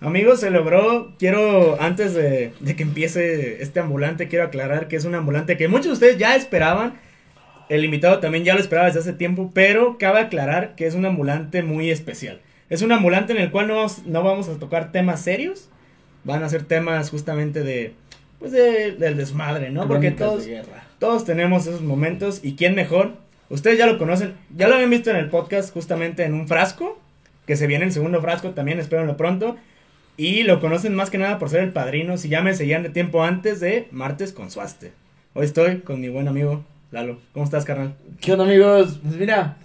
Amigos, se logró. Quiero, antes de, que empiece este ambulante, quiero aclarar que es un ambulante que muchos de ustedes ya esperaban. El invitado también ya lo esperaba desde hace tiempo, pero cabe aclarar que es un ambulante muy especial. Es un ambulante en el cual no no vamos a tocar temas serios. Van a ser temas justamente de, pues de, del desmadre, ¿no? Porque todos, todos tenemos esos momentos. ¿Y quién mejor? Ustedes ya lo conocen, ya lo habían visto en el podcast justamente en un frasco. Que se viene el segundo frasco también, espérenlo pronto. Y lo conocen más que nada por ser el padrino. Si ya me seguían de tiempo antes de Martes con Suaste. Hoy estoy con mi buen amigo Lalo. ¿Cómo estás, carnal? ¿Qué onda, amigos? Pues mira,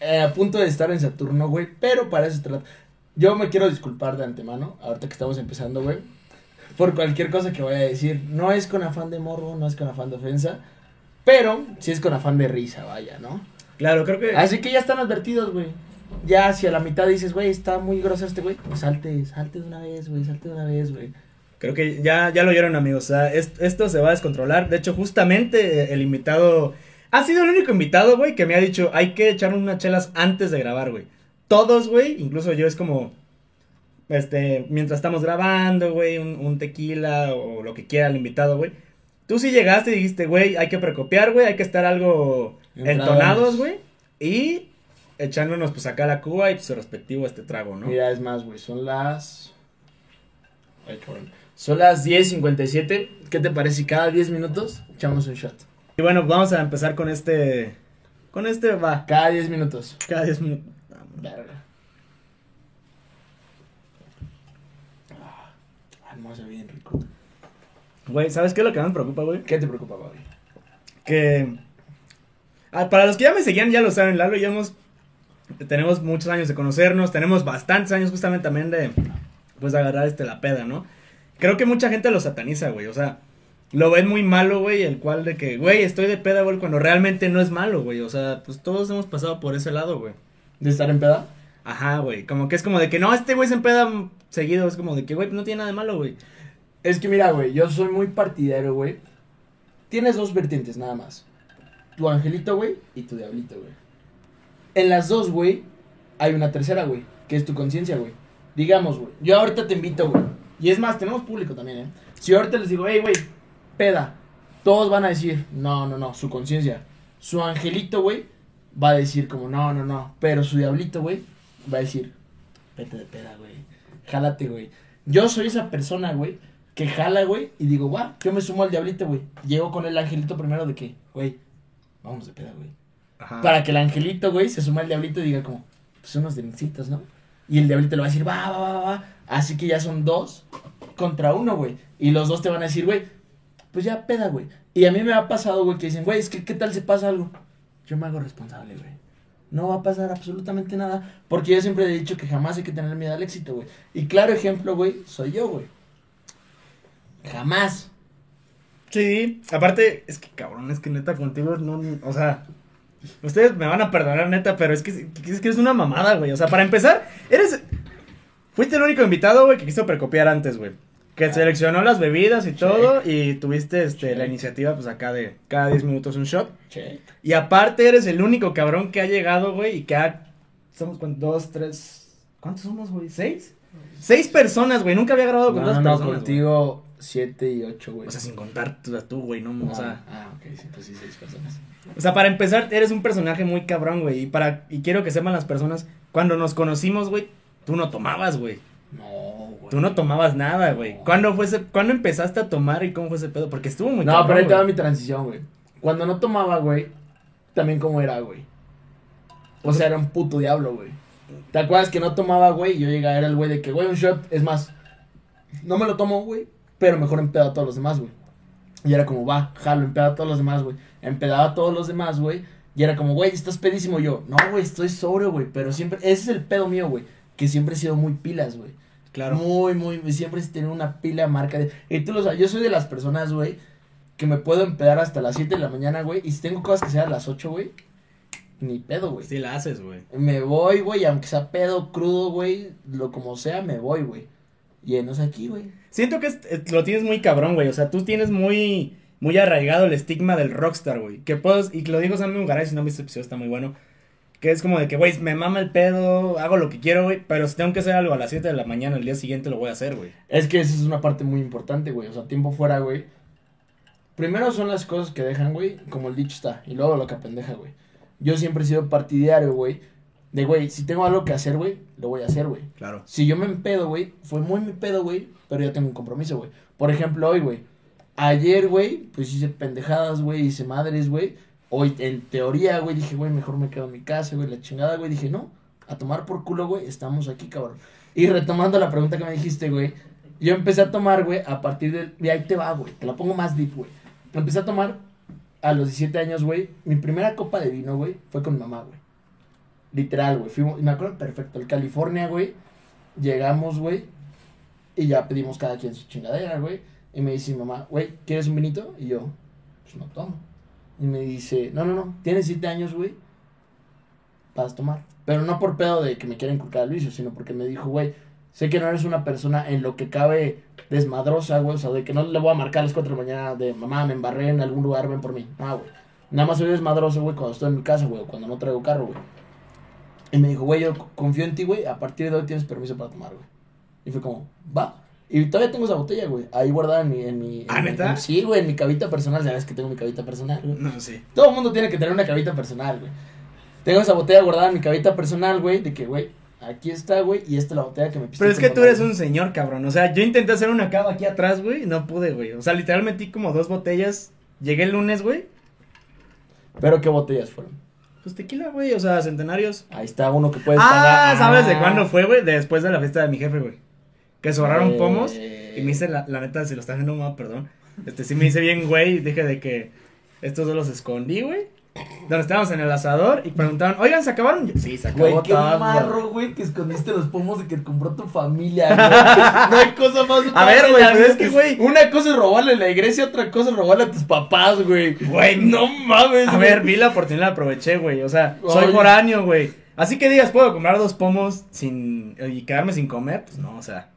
eh, a punto de estar en Saturno, güey, pero para eso trata. Yo me quiero disculpar de antemano, ahorita que estamos empezando, güey, por cualquier cosa que vaya a decir. No es con afán de morbo, no es con afán de ofensa, pero sí es con afán de risa, vaya, ¿no? Claro, creo que. Así que ya están advertidos, güey. Ya hacia la mitad dices, güey, está muy grosero este güey, pues salte, salte de una vez, güey, salte de una vez, güey. Creo que ya, ya lo oyeron, amigos. O sea, es- esto se va a descontrolar. De hecho, justamente el invitado. Ha sido el único invitado, güey, que me ha dicho, hay que echarnos unas chelas antes de grabar, güey. Todos, güey, incluso yo es como. Este, mientras estamos grabando, güey, un, un tequila o lo que quiera el invitado, güey. Tú sí llegaste y dijiste, güey, hay que precopiar, güey, hay que estar algo entonados, güey. Y echándonos, pues, acá la cuba y pues, su respectivo este trago, ¿no? Mira, es más, güey, son las... Ay, cabrón. Son las 10.57. ¿Qué te parece si cada 10 minutos echamos un shot? Y bueno, vamos a empezar con este. Con este, va. Cada 10 minutos. Cada 10 minutos. Verga. Ah, hermoso, bien rico. Güey, ¿sabes qué es lo que más me preocupa, güey? ¿Qué te preocupa, Bobby? Que. ah, para los que ya me seguían, ya lo saben, Lalo y hemos. Tenemos muchos años de conocernos, tenemos bastantes años justamente también de. Pues de agarrar este la peda, ¿no? Creo que mucha gente lo sataniza, güey. O sea, lo ven muy malo, güey. El cual de que, güey, estoy de peda, güey, cuando realmente no es malo, güey. O sea, pues todos hemos pasado por ese lado, güey. ¿De estar en peda? Ajá, güey. Como que es como de que no, este güey se empeda seguido. Es como de que, güey, no tiene nada de malo, güey. Es que mira, güey, yo soy muy partidario, güey. Tienes dos vertientes nada más. Tu angelito, güey, y tu diablito, güey. En las dos, güey, hay una tercera, güey, que es tu conciencia, güey. Digamos, güey, yo ahorita te invito, güey. Y es más, tenemos público también, ¿eh? Si ahorita les digo, hey, güey, peda, todos van a decir, no, no, no, su conciencia. Su angelito, güey, va a decir como, no, no, no. Pero su diablito, güey, va a decir, vete de peda, güey. Jálate, güey. Yo soy esa persona, güey, que jala, güey, y digo, guau, yo me sumo al diablito, güey. Llego con el angelito primero de que, güey, vamos de peda, güey. Ajá. Para que el angelito, güey, se suma al diablito y diga como, pues unos drincitos, ¿no? Y el diablito le va a decir, va, va, va, va, va. Así que ya son dos contra uno, güey. Y los dos te van a decir, güey, pues ya peda, güey. Y a mí me ha pasado, güey, que dicen, güey, es que qué tal si pasa algo. Yo me hago responsable, güey. No va a pasar absolutamente nada. Porque yo siempre he dicho que jamás hay que tener miedo al éxito, güey. Y claro ejemplo, güey, soy yo, güey. Jamás. Sí, aparte, es que cabrón, es que neta contigo no, o sea, ustedes me van a perdonar neta, pero es que es que eres una mamada, güey. O sea, para empezar, eres fuiste el único invitado, güey, que quiso precopiar antes, güey. Que Ah. seleccionó las bebidas y Check. todo y tuviste este Check. la iniciativa pues acá de cada 10 minutos un shot. Che. Y aparte eres el único cabrón que ha llegado, güey, y que ha somos cuántos, dos, tres, ¿cuántos somos, güey? ¿Seis? Seis personas, güey. Nunca había grabado con No, dos no, no, personas. güey. Contigo siete y ocho, güey. O sea, sin contar tú, tú, güey, no, o sea. ah, ok, sí, pues sí, seis personas. O sea, para empezar, eres un personaje muy cabrón, güey. Y para, y quiero que sepan las personas, cuando nos conocimos, güey, tú no tomabas, güey. No, güey. Tú no tomabas nada, güey. ¿Cuándo fue ese, cuándo empezaste a tomar y cómo fue ese pedo? Porque estuvo muy No, cabrón, pero ahí te va mi transición, güey. Cuando no tomaba, güey, también como era, güey. O sea, era un puto diablo, güey. ¿Te acuerdas que no tomaba, güey? Y yo llegaba, era el güey de que, güey, un shot, es más, no me lo tomo, güey, pero mejor empedo a todos los demás, güey. Y era como, va, jalo, empedo a todos los demás, güey. Empedaba a todos los demás, güey. Y era como, güey, estás pedísimo yo. No, güey, estoy sobrio, güey. Pero siempre, ese es el pedo mío, güey. Que siempre he sido muy pilas, güey. Claro. Muy, muy, siempre he tenido una pila marca de... Y tú lo sabes, yo soy de las personas, güey, que me puedo empedar hasta las 7 de la mañana, güey. Y si tengo cosas que sean a las 8, güey, ni pedo, güey. Sí la haces, güey. Me voy, güey, aunque sea pedo, crudo, güey, lo como sea, me voy, güey. Llenos aquí, güey. Siento que es- es- lo tienes muy cabrón, güey. O sea, tú tienes muy muy arraigado el estigma del rockstar, güey. Que puedo, y lo dijo Sammy Mugaray, si no han visto el episodio, está muy bueno. Que es como de que, güey, me mama el pedo, hago lo que quiero, güey. Pero si tengo que hacer algo a las 7 de la mañana, el día siguiente lo voy a hacer, güey. Es que esa es una parte muy importante, güey. O sea, tiempo fuera, güey. Primero son las cosas que dejan, güey, como el dicho está. Y luego lo que apendeja, güey. Yo siempre he sido partidario, güey. De, güey, si tengo algo que hacer, güey, lo voy a hacer, güey. Claro. Si yo me empedo, güey, fue muy mi pedo, güey, pero yo tengo un compromiso, güey. Por ejemplo, hoy, güey. Ayer, güey, pues hice pendejadas, güey, hice madres, güey. Hoy, en teoría, güey, dije, güey, mejor me quedo en mi casa, güey, la chingada, güey. Dije, no, a tomar por culo, güey, estamos aquí, cabrón. Y retomando la pregunta que me dijiste, güey, yo empecé a tomar, güey, a partir del... De ahí te va, güey, te la pongo más deep, güey. Empecé a tomar a los 17 años, güey. Mi primera copa de vino, güey, fue con mamá, güey. Literal, güey. Fuimos, me acuerdo perfecto, el California, güey. Llegamos, güey. Y ya pedimos cada quien su chingadera, güey. Y me dice mamá, güey, ¿quieres un vinito? Y yo, pues no tomo. Y me dice, no, no, no, tienes 7 años, güey. Vas a tomar. Pero no por pedo de que me quiera inculcar el vicio, sino porque me dijo, güey, sé que no eres una persona en lo que cabe desmadrosa, güey. O sea, de que no le voy a marcar a las 4 de la mañana de mamá, me embarré en algún lugar, ven por mí. No, güey. Nada más soy desmadroso, güey, cuando estoy en mi casa, güey, cuando no traigo carro, güey. Y me dijo, güey, yo confío en ti, güey, a partir de hoy tienes permiso para tomar, güey. Y fue como, va. Y todavía tengo esa botella, güey, ahí guardada en mi... En mi ¿Ah, en- neta? en- sí, güey, en mi cabita personal, sabes que tengo mi cabita personal, güey. No, sí. Todo el mundo tiene que tener una cabita personal, güey. Tengo esa botella guardada en mi cabita personal, güey, de que, güey, aquí está, güey, y esta es la botella que me piste Pero es que tú eres un señor, cabrón. O sea, yo intenté hacer una cava aquí atrás, güey, y no pude, güey. O sea, literal metí como dos botellas. Llegué el lunes, güey. Pero, ¿qué botellas fueron? Pues tequila, güey, o sea, centenarios. Ahí está uno que puedes Ah, pagar. ¿sabes de Ah. cuándo fue, güey? De Después de la fiesta de mi jefe, güey. Que sobraron Eh. pomos. Y me hice, la, la neta, si lo estás haciendo mal, perdón. Este, sí me hice bien, güey, y dije de que estos dos los escondí, güey. Donde estábamos en el asador y preguntaban, oigan, ¿se acabaron? Yo, sí, se acabó Güey, qué todo. marro, güey, que escondiste los pomos de que compró tu familia, güey. No hay cosa más. A ver, güey, pues es que, güey. Una cosa es robarle a la iglesia, otra cosa es robarle a tus papás, güey. Güey, No mames, A güey. ver, vi la oportunidad, la aproveché, güey. O sea, soy Ay. foráneo, güey. Así que digas, ¿puedo comprar dos pomos sin y quedarme sin comer? Pues no, o sea.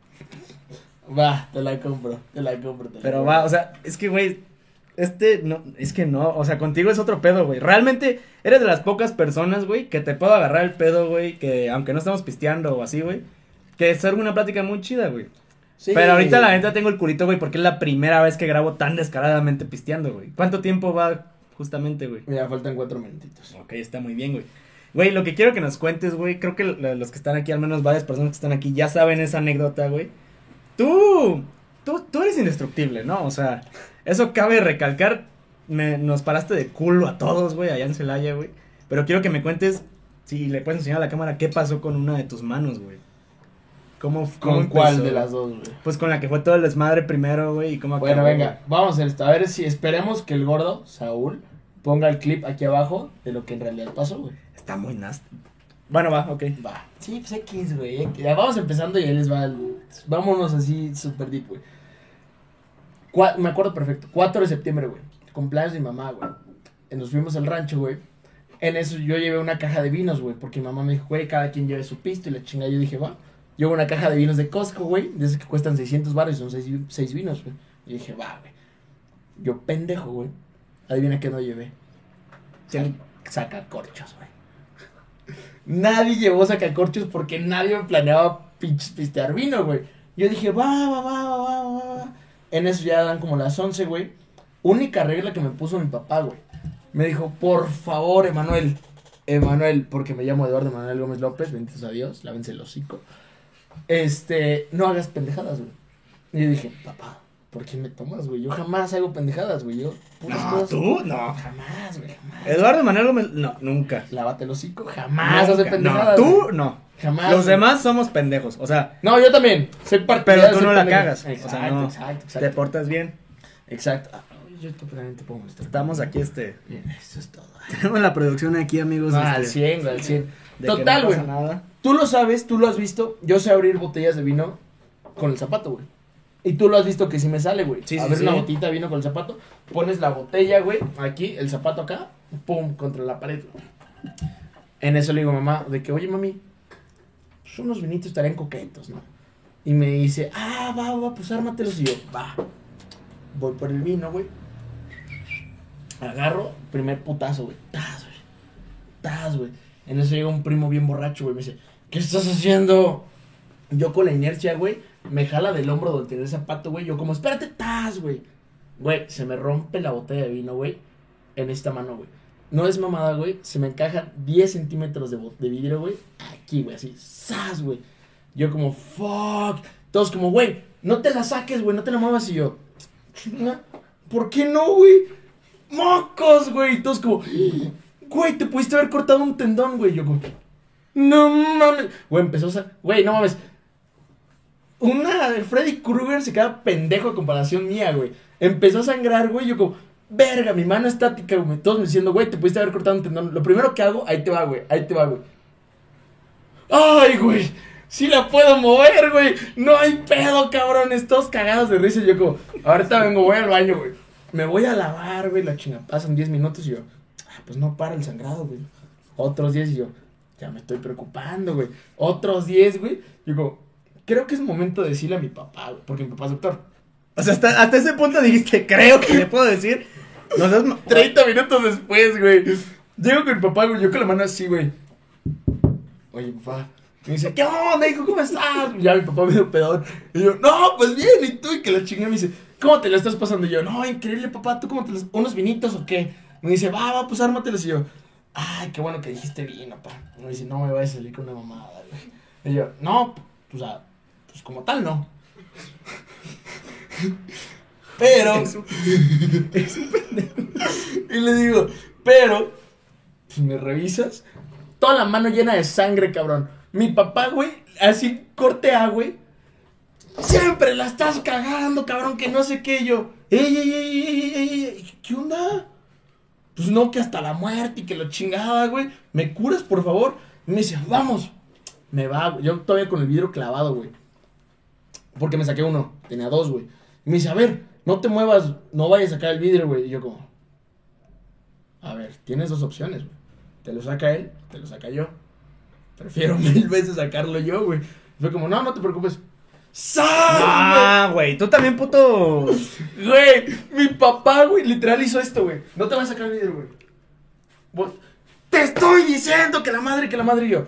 Va, te la compro, te la compro. te la Pero compro. va, o sea, es que, güey, este, no, es que no, o sea, contigo es otro pedo, güey. Realmente eres de las pocas personas, güey, que te puedo agarrar el pedo, güey, que aunque no estamos pisteando o así, güey, que es una plática muy chida, güey. Sí. Pero ahorita la neta tengo el culito, güey, porque es la primera vez que grabo tan descaradamente pisteando, güey. ¿Cuánto tiempo va justamente, güey? Mira, faltan cuatro minutitos. Ok, está muy bien, güey. Güey, lo que quiero que nos cuentes, güey, creo que lo- los que están aquí, al menos varias personas que están aquí, ya saben esa anécdota, güey. Tú, tú, tú eres indestructible, ¿no? O sea, eso cabe recalcar. Me, nos paraste de culo a todos, güey, allá en Celaya, güey. Pero quiero que me cuentes, si le puedes enseñar a la cámara, qué pasó con una de tus manos, güey. ¿Cómo, cómo ¿Con cuál de las dos, güey? Pues con la que fue todo el desmadre primero, güey, y cómo Bueno, acabó, venga, vamos a esto. A ver si esperemos que el gordo, Saúl, ponga el clip aquí abajo de lo que en realidad pasó, güey. Está muy nasty. Bueno, va, ok. Va. Sí, pues X, güey. Ya vamos empezando y ahí les va el... Vámonos así super deep, güey. Me acuerdo perfecto. 4 de septiembre, güey. Cumpleaños de mi mamá, güey. Nos fuimos al rancho, güey. En eso yo llevé una caja de vinos, güey. Porque mi mamá me dijo, güey, cada quien lleve su pisto. Y la chinga, yo dije, va. Llevo una caja de vinos de Costco, güey. De esos que cuestan 600 baros y son 6, vinos, güey. Y dije, va, güey. Yo pendejo, güey. Adivina qué no llevé. Sí. Sacacorchos, güey. Nadie llevó sacacorchos porque nadie planeaba pinches pistear vino, güey. Yo dije, va, va, va, va, va, va. En eso ya dan como las 11, güey. Única regla que me puso mi papá, güey. Me dijo, por favor, Emanuel. Emanuel, porque me llamo Eduardo Emanuel Gómez López, benditos a Dios, lávense el hocico. Este, no hagas pendejadas, güey. Y yo dije, papá, ¿por qué me tomas, güey? Yo jamás hago pendejadas, güey. Yo, puras No, cosas- tú, no. Jamás, güey, jamás. Eduardo Manuel Gómez, no, nunca. Lávate el hocico, jamás hace pendejadas. No, tú güey. no. Jamás. Los demás somos pendejos. O sea, No, yo también. Soy partidario. pero tú no la pendejo. cagas. Exacto, o sea, no. exacto, Te exacto. portas bien. Exacto. Ah, yo también te pongo esto. Estamos aquí, este. Bien, eso es todo. Tenemos la producción aquí, amigos. Ah, al este, 100, güey, al 100. de que Total, güey. Tú lo sabes, tú lo has visto. Yo sé abrir botellas de vino con el zapato, güey. Y tú lo has visto que sí me sale, güey. Sí, sí, Abrir sí. una botellita de vino con el zapato. Pones la botella, güey, aquí, el zapato acá. Pum, contra la pared. En eso le digo a mamá, de que, oye, mami, pues unos vinitos estarían coquetos, ¿no? Y me dice, ah, va, va, pues ármatelos. Y yo, va. Voy por el vino, güey. Agarro, primer putazo, güey. Taz, güey. Taz, güey. En eso llega un primo bien borracho, güey. Me dice, ¿qué estás haciendo? Yo con la inercia, güey, me jala del hombro donde tiene el zapato, güey. Yo como, espérate, taz, güey. Güey, se me rompe la botella de vino, güey, en esta mano, güey. No es mamada, güey. Se me encaja 10 centímetros de, vidrio, güey. Aquí, güey, así. ¡Zas, güey! Yo como, fuck. Todos como, güey, no te la saques, güey, no te la muevas. Y yo, ¿por qué no, güey? ¡Mocos, güey! Todos como, güey, te pudiste haber cortado un tendón, güey. Yo como, no mames. Güey, empezó a... Güey, no mames. Una de Freddy Krueger se queda pendejo a comparación mía, güey. Empezó a sangrar, güey. Yo como, verga, mi mano estática, güey. Todos me diciendo, güey, te pudiste haber cortado un tendón. Lo primero que hago, ahí te va, güey. Ahí te va, güey. Ay, güey. Sí la puedo mover, güey. No hay pedo, cabrones. Todos cagados de risa. Yo como, ahorita vengo, voy al baño, güey. Me voy a lavar, güey. La chinga pasan 10 minutos y yo, ah, pues no para el sangrado, güey. Otros 10 y yo, ya me estoy preocupando, güey. Otros 10, güey. Como, creo que es momento de decirle a mi papá, güey. Porque mi papá es doctor. O sea, hasta, hasta ese punto dijiste, creo que le puedo decir. No seas ma- 30 minutos después, güey. Llego con mi papá, güey. Yo con la mano así, güey. Oye, papá. Me dice, ¿qué onda, hijo? ¿Cómo estás? Ya mi papá me dio pedón. Y yo, no, pues bien. Y tú, y que la chingue me dice, ¿cómo te la estás pasando? Y yo, no, increíble, papá. ¿Tú cómo te las... ¿Unos vinitos o qué? Me dice, va, va, pues ármatelos. Y yo, ay, qué bueno que dijiste vino, papá. Me dice, no me vayas a salir con una mamada, güey. Y yo, no, pues, o sea, pues como tal, no. Pero. Es un- Y le digo, pero, pues me revisas. Toda la mano llena de sangre, cabrón. Mi papá, güey, así corte A, güey. Siempre la estás cagando, cabrón, que no sé qué. Yo, ey, ey, ey, ey, ey, ey, ey, ¿qué onda? Pues no, que hasta la muerte y que lo chingaba, güey. ¿Me curas, por favor? Y me dice, vamos. Me va, güey. Yo todavía con el vidrio clavado, güey. Porque me saqué uno. Tenía dos, güey. Y me dice, a ver, no te muevas, no vayas a sacar el vidrio, güey. Y yo como, a ver, tienes dos opciones, güey. Te lo saca él, te lo saca yo. Prefiero mil veces sacarlo yo, güey. Fue como, no, no te preocupes. ¡Sas! Ah, güey, tú también, puto. Güey, mi papá, güey, literal hizo esto, güey. No te vas a sacar el vidrio, güey. Te estoy diciendo que la madre, que la madre y yo.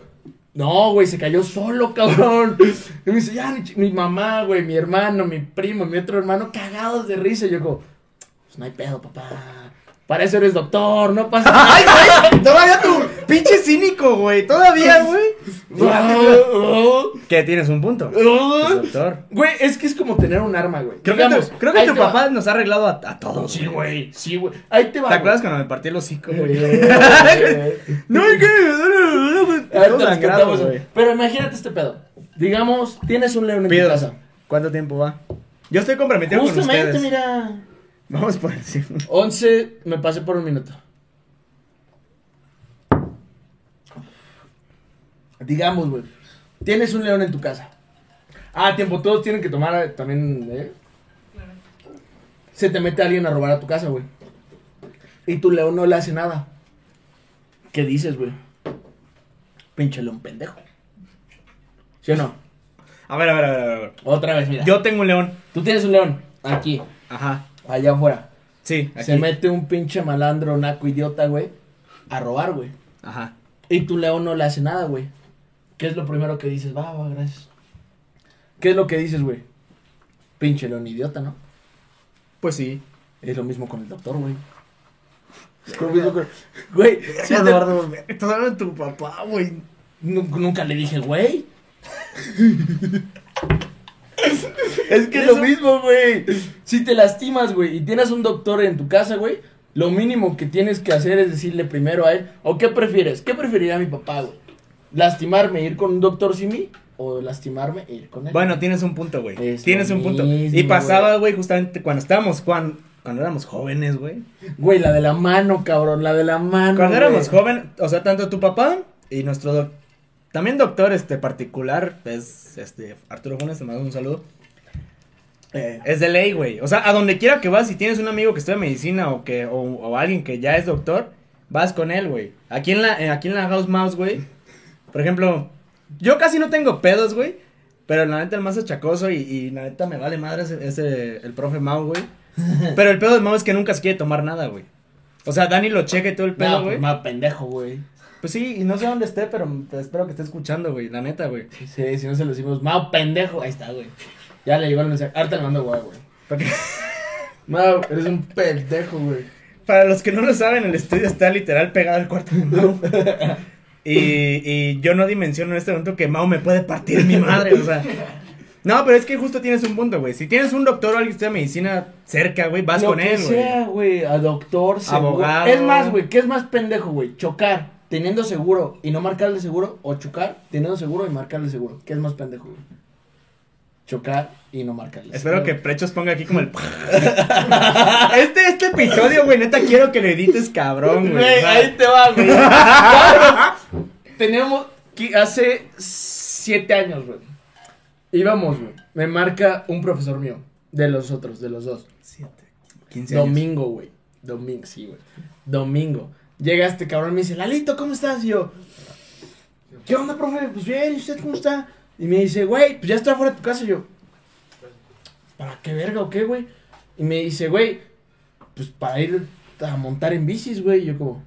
No, güey, se cayó solo, cabrón. Y me dice, ya, mi mamá, güey, mi hermano, mi primo, mi otro hermano, cagados de risa. Y yo como, pues no hay pedo, papá. Para eso eres doctor, no pasa nada. Ay, güey, todavía tu pinche cínico, güey. Todavía, güey. Que tienes un punto. Doctor. Güey, es que es como tener un arma, güey. Creo Digamos, que tu, creo que tu va. papá nos ha arreglado a, a todos. Sí, güey, sí, güey. Ahí te va. ¿Te güey. acuerdas cuando me partí el hocico, güey? No, hay que. Pero imagínate este pedo. Digamos, tienes un león en tu casa. ¿Cuánto tiempo va? Yo estoy comprometido con Justamente, ustedes. mira. Vamos por encima. 11, me pasé por un minuto. Digamos, güey. Tienes un león en tu casa. Ah, tiempo, todos tienen que tomar eh, también, ¿eh? Se te mete alguien a robar a tu casa, güey. Y tu león no le hace nada. ¿Qué dices, güey? Pinche león pendejo. ¿Sí o no? A ver, a ver, a ver, a ver. Otra vez, mira. Yo tengo un león. Tú tienes un león. Aquí. Ajá. Allá afuera. Sí, aquí. Se mete un pinche malandro, naco, idiota, güey. A robar, güey. Ajá. Y tu león no le hace nada, güey. ¿Qué es lo primero que dices? Va, va, gracias. ¿Qué es lo que dices, güey? Pinche león idiota, ¿no? Pues sí. Es lo mismo con el doctor, güey. Es lo mismo con- Güey, sí te- Eduardo, estás hablando de tu papá, güey. Nu- nunca le dije, güey. es que es lo mismo, güey. Si te lastimas, güey, y tienes un doctor en tu casa, güey, lo mínimo que tienes que hacer es decirle primero a él, ¿o qué prefieres? ¿Qué preferiría mi papá, güey? ¿Lastimarme ir con un doctor sin mí? ¿O lastimarme e ir con él? Bueno, tienes un punto, güey. Es Tienes un punto. mismo, y pasaba, güey, justamente cuando estábamos, cuando, cuando éramos jóvenes, güey. Güey, la de la mano, cabrón, la de la mano. Cuando güey. éramos jóvenes, o sea, tanto tu papá y nuestro doc- también doctor este particular es este Arturo Funes, te mando un saludo. Eh, es de ley, güey. O sea, a donde quiera que vas, si tienes un amigo que estudia medicina o que o, o alguien que ya es doctor, vas con él, güey. Aquí en la eh, aquí en la House Mouse, güey. Por ejemplo, yo casi no tengo pedos, güey. Pero la neta el más achacoso y, y la neta me vale madre ese, ese- el profe Mau, güey. Pero el pedo de Mau es que nunca se quiere tomar nada, güey. O sea, Dani lo cheque todo el pedo, No, güey. pues más pendejo, güey. Pues sí, y no sé dónde esté, pero te espero que esté escuchando, güey. La neta, güey. Sí, si no se lo decimos, Mau, pendejo. Ahí está, güey. Ya le llegó el mensaje. Ahorita le mando güey, güey. Porque- Mau, eres un pendejo, güey. Para los que no lo saben, el estudio está literal pegado al cuarto de Mau. y, y yo no dimensiono en este momento que Mau me puede partir mi madre, o sea. No, pero es que justo tienes un punto, güey. Si tienes un doctor o alguien que estudia medicina cerca, güey, vas Lo con que él, güey. sea, güey, a doctor, seguro. Abogado. Es más, güey, ¿qué es más pendejo, güey? Chocar teniendo seguro y no marcarle seguro o chocar teniendo seguro y marcarle seguro. ¿Qué es más pendejo, güey? Chocar y no marcarle Espero que. Prechos ponga aquí como el. este, este episodio, güey, neta quiero que lo edites cabrón, güey. Ahí te va, güey. Claro, hace siete años, güey. Íbamos, güey. Me marca un profesor mío. De los otros, de los dos. Siete, 15 años. Domingo, güey. Domingo, sí, güey. Domingo. Llega este cabrón y me dice, Lalito, ¿cómo estás? Y yo, ¿qué onda, profe? Pues bien, ¿y usted cómo está? Y me dice, güey, pues ya estoy afuera de tu casa. Y yo, ¿para qué verga o qué, güey? Y me dice, güey, pues para ir a montar en bicis, güey. Y yo como,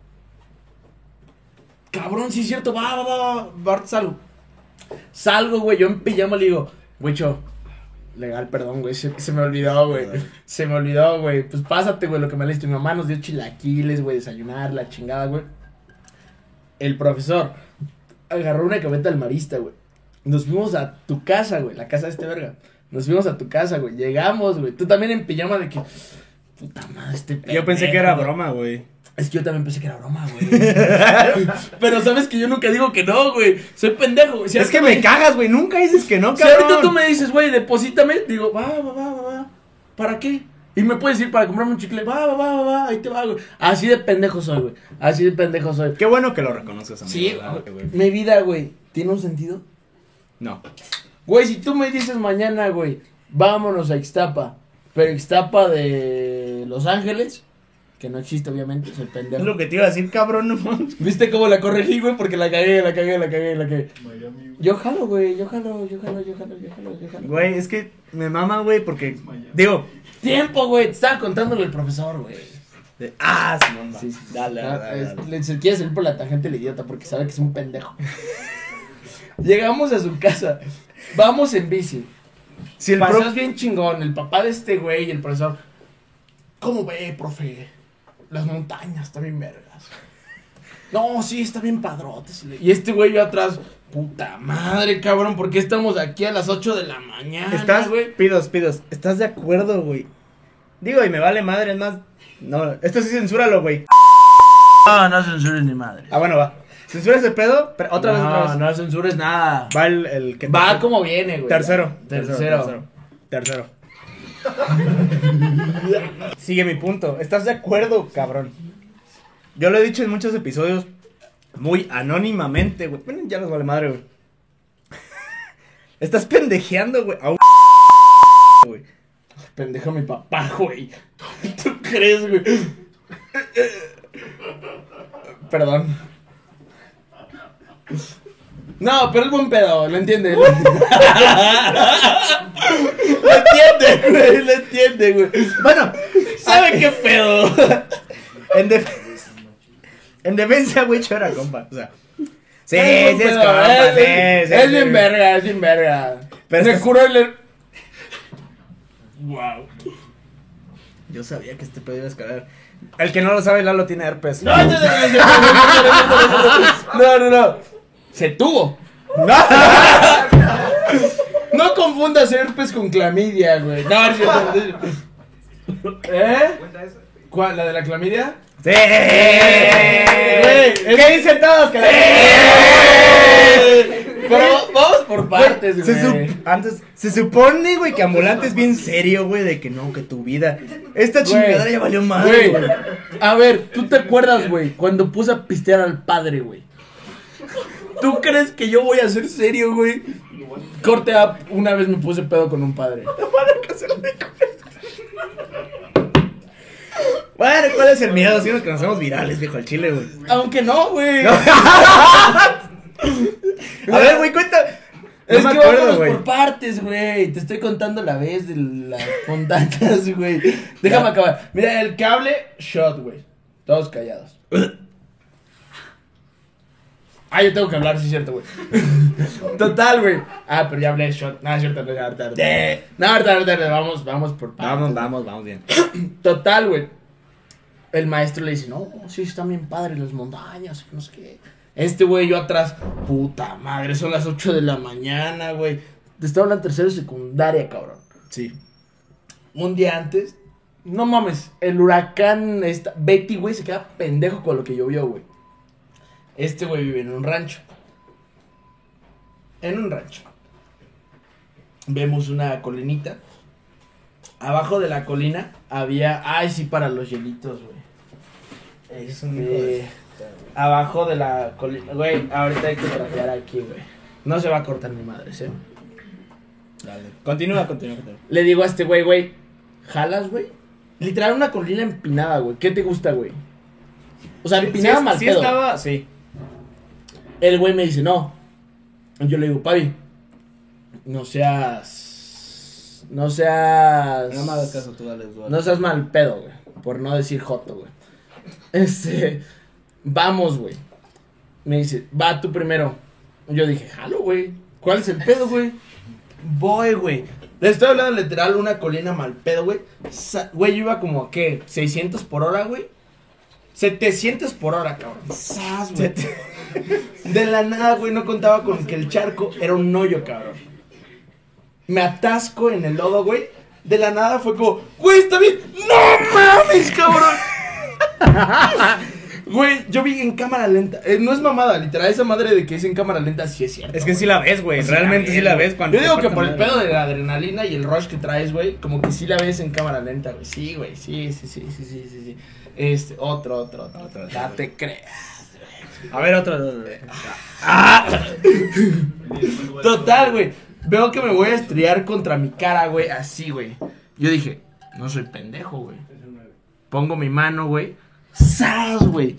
cabrón, sí es cierto, va, va, va, va, salgo. Salgo, güey, yo en pijama le digo, güey, cho, legal, perdón, güey, se, se me olvidó, güey. Se me olvidó, güey. Pues pásate, güey, lo que me leíste. Mi mamá nos dio chilaquiles, güey, desayunar, la chingada, güey. El profesor agarró una camioneta del marista, güey. Nos fuimos a tu casa, güey, la casa de este verga. Nos fuimos a tu casa, güey. Llegamos, güey. Tú también en pijama de que. Puta madre, este Yo pensé que pendejo, era güey. broma, güey. Es que yo también pensé que era broma, güey. Pero sabes que yo nunca digo que no, güey. Soy pendejo, güey. Si es que me cagas, güey. Nunca dices que no, si ahorita tú cabrón. me dices, güey, deposítame, digo, va, va, va, va, va. ¿Para qué? Y me puedes decir para comprarme un chicle, va, va, va, va, va, ahí te va, güey. Así de pendejo soy, güey. Así de pendejo soy. Qué bueno que lo reconoces, amigo. Sí, ¿verdad, güey. mi vida, güey, ¿tiene un sentido? No. Güey, si tú me dices mañana, güey, vámonos a Ixtapa, pero Ixtapa de Los Ángeles, que no existe, obviamente, Es pendejo. lo que te iba a decir, cabrón, no. ¿Viste cómo la corregí, güey? Porque la cagué, la cagué, la cagué, la cagué. Miami. Yo jalo, güey, yo jalo, yo jalo, yo jalo, yo jalo, yo jalo. Güey, es que me mama, güey, porque. Digo. Tiempo, güey, te estaba contándole el profesor, güey. de- ah, va. Sí, sí, Dale, Ah, dale, es- dale. le- Se quiere salir por la tangente el idiota porque sabe que es un pendejo. Llegamos a su casa. Vamos en bici. Si el Paseos pro- bien chingón. El papá de este güey y el profesor. ¿Cómo ve, profe? Las montañas están bien vergas. No, sí, está bien padrotes. Y este güey yo atrás. Puta madre, cabrón, ¿por qué estamos aquí a las 8 de la mañana, Estás, güey? pidos, pidos. ¿Estás de acuerdo, güey? Digo, y me vale madre, es más. No, esto sí censúralo, güey. No, no censures ni madre. Ah, bueno, va. Censura ese pedo, pero otra vez, no, otra vez. no censures nada. Va el, el que. Va como viene, güey. Tercero. Tercero. Tercero. Tercero. Sigue mi punto. ¿Estás de acuerdo, cabrón? Yo lo he dicho en muchos episodios muy anónimamente, güey. Bueno, ya les vale madre, güey. Estás pendejeando, güey. a un güey. Pendejo mi papá, güey. ¿Tú crees, güey? Perdón. No, pero es buen pedo, lo entiende. Lo lo entiende, güey, lo entiende, güey. Bueno, ¿Sabe qué pedo? en, def- en defensa, güey, yo era compa. O sea. Sí, sí es pedo, compa, es- sí, es- sí, Es sí. bien verga, es bien verga. Pero estás- curó el... Wow. Yo sabía que este pedo iba a escalar. El que no lo sabe, Lalo tiene herpes. No, no, no, no, no, no, no, no. Se tuvo. No confundas herpes con clamidia, güey. No, es cierto, no. ¿Eh? ¿Cuál? ¿La de la clamidia? ¡Sí! Güey, ¿Qué dicen todos? Que la- Pero vamos por partes, Se güey. sup- antes, se supone, güey, que ambulante es bien serio, güey, de que no, que tu vida. Esta chingadera ya valió madre, güey. güey. A ver, ¿tú te acuerdas, güey? Cuando puse a pistear al padre, güey. ¿Tú crees que yo voy a ser serio, güey? Corte up, una vez me puse pedo con un padre. Bueno, ¿cuál es el miedo? Si nos que nos hacemos virales, viejo, al chile, güey. Aunque no, güey. A ver, güey, cuenta. No es me que acuerdo, vámonos güey. por partes, güey. Te estoy contando la vez de las montañas, güey. Déjame acabar. Mira, el cable, shot, güey. Todos callados. Ah, yo tengo que hablar, sí es cierto, güey. Total, güey. Ah, pero ya hablé shot. No, es cierto, no, ahorita, ahorita. No, ahorita, ahorita, vamos, vamos por Vamos, vamos, vamos bien. Total, güey. El maestro le dice, no, sí, están bien padres las montañas, no sé qué. Este güey, yo atrás, puta madre, son las 8 de la mañana, güey. Te estaba hablando tercero y secundaria, cabrón. Sí. Un día antes, no mames, el huracán, esta, Betty, güey, se queda pendejo con lo que llovió, güey. Este güey vive en un rancho. En un rancho. Vemos una colinita. Abajo de la colina había. Ay, sí, para los hielitos, güey. Es un hijo de- Este, abajo de la colina. Güey, ahorita hay que trapear aquí, güey. No se va a cortar mi madre, ¿eh? Dale. Continúa, continúa, continúa. Le digo a este güey, güey, ¿jalas, güey? Literal una colina empinada, güey. ¿Qué te gusta, güey? O sea, empinada sí, mal sí pedo. estaba, sí. El güey me dice, no. Yo le digo, Pavi, no seas. No seas. No me hagas caso, tú dale. tú dale. No seas mal pedo, güey. Por no decir joto, güey. Este. Vamos, güey. Me dice, va tú primero. Yo dije, jalo, güey. ¿Cuál es el pedo, güey? Voy, güey. Le estoy hablando literal una colina mal pedo, güey. Güey, yo iba como, ¿qué? ¿600 por hora, güey? 700 por hora, cabrón. Sas, güey. De la nada, güey, no contaba con que el charco era un hoyo, cabrón. Me atasco en el lodo, güey. De la nada fue como, güey, está bien. ¡No mames, cabrón! Güey, yo vi en cámara lenta. Eh, no es mamada, literal. Esa madre de que es en cámara lenta sí es cierto. Es que sí la ves, güey. Sí Realmente sí la ves cuando. Yo te digo que por el madre. pedo de la adrenalina y el rush que traes, güey, como que sí la ves en cámara lenta, güey. Sí, güey, sí, sí, sí, sí, sí, sí, sí. Este, otro, otro, otro. Otro, otro. Date creas. A ver, otro. otro. Total, güey. Veo que me voy a estrellar contra mi cara, güey, así, güey. Yo dije, no soy pendejo, güey. Pongo mi mano, güey. ¡Sas, güey!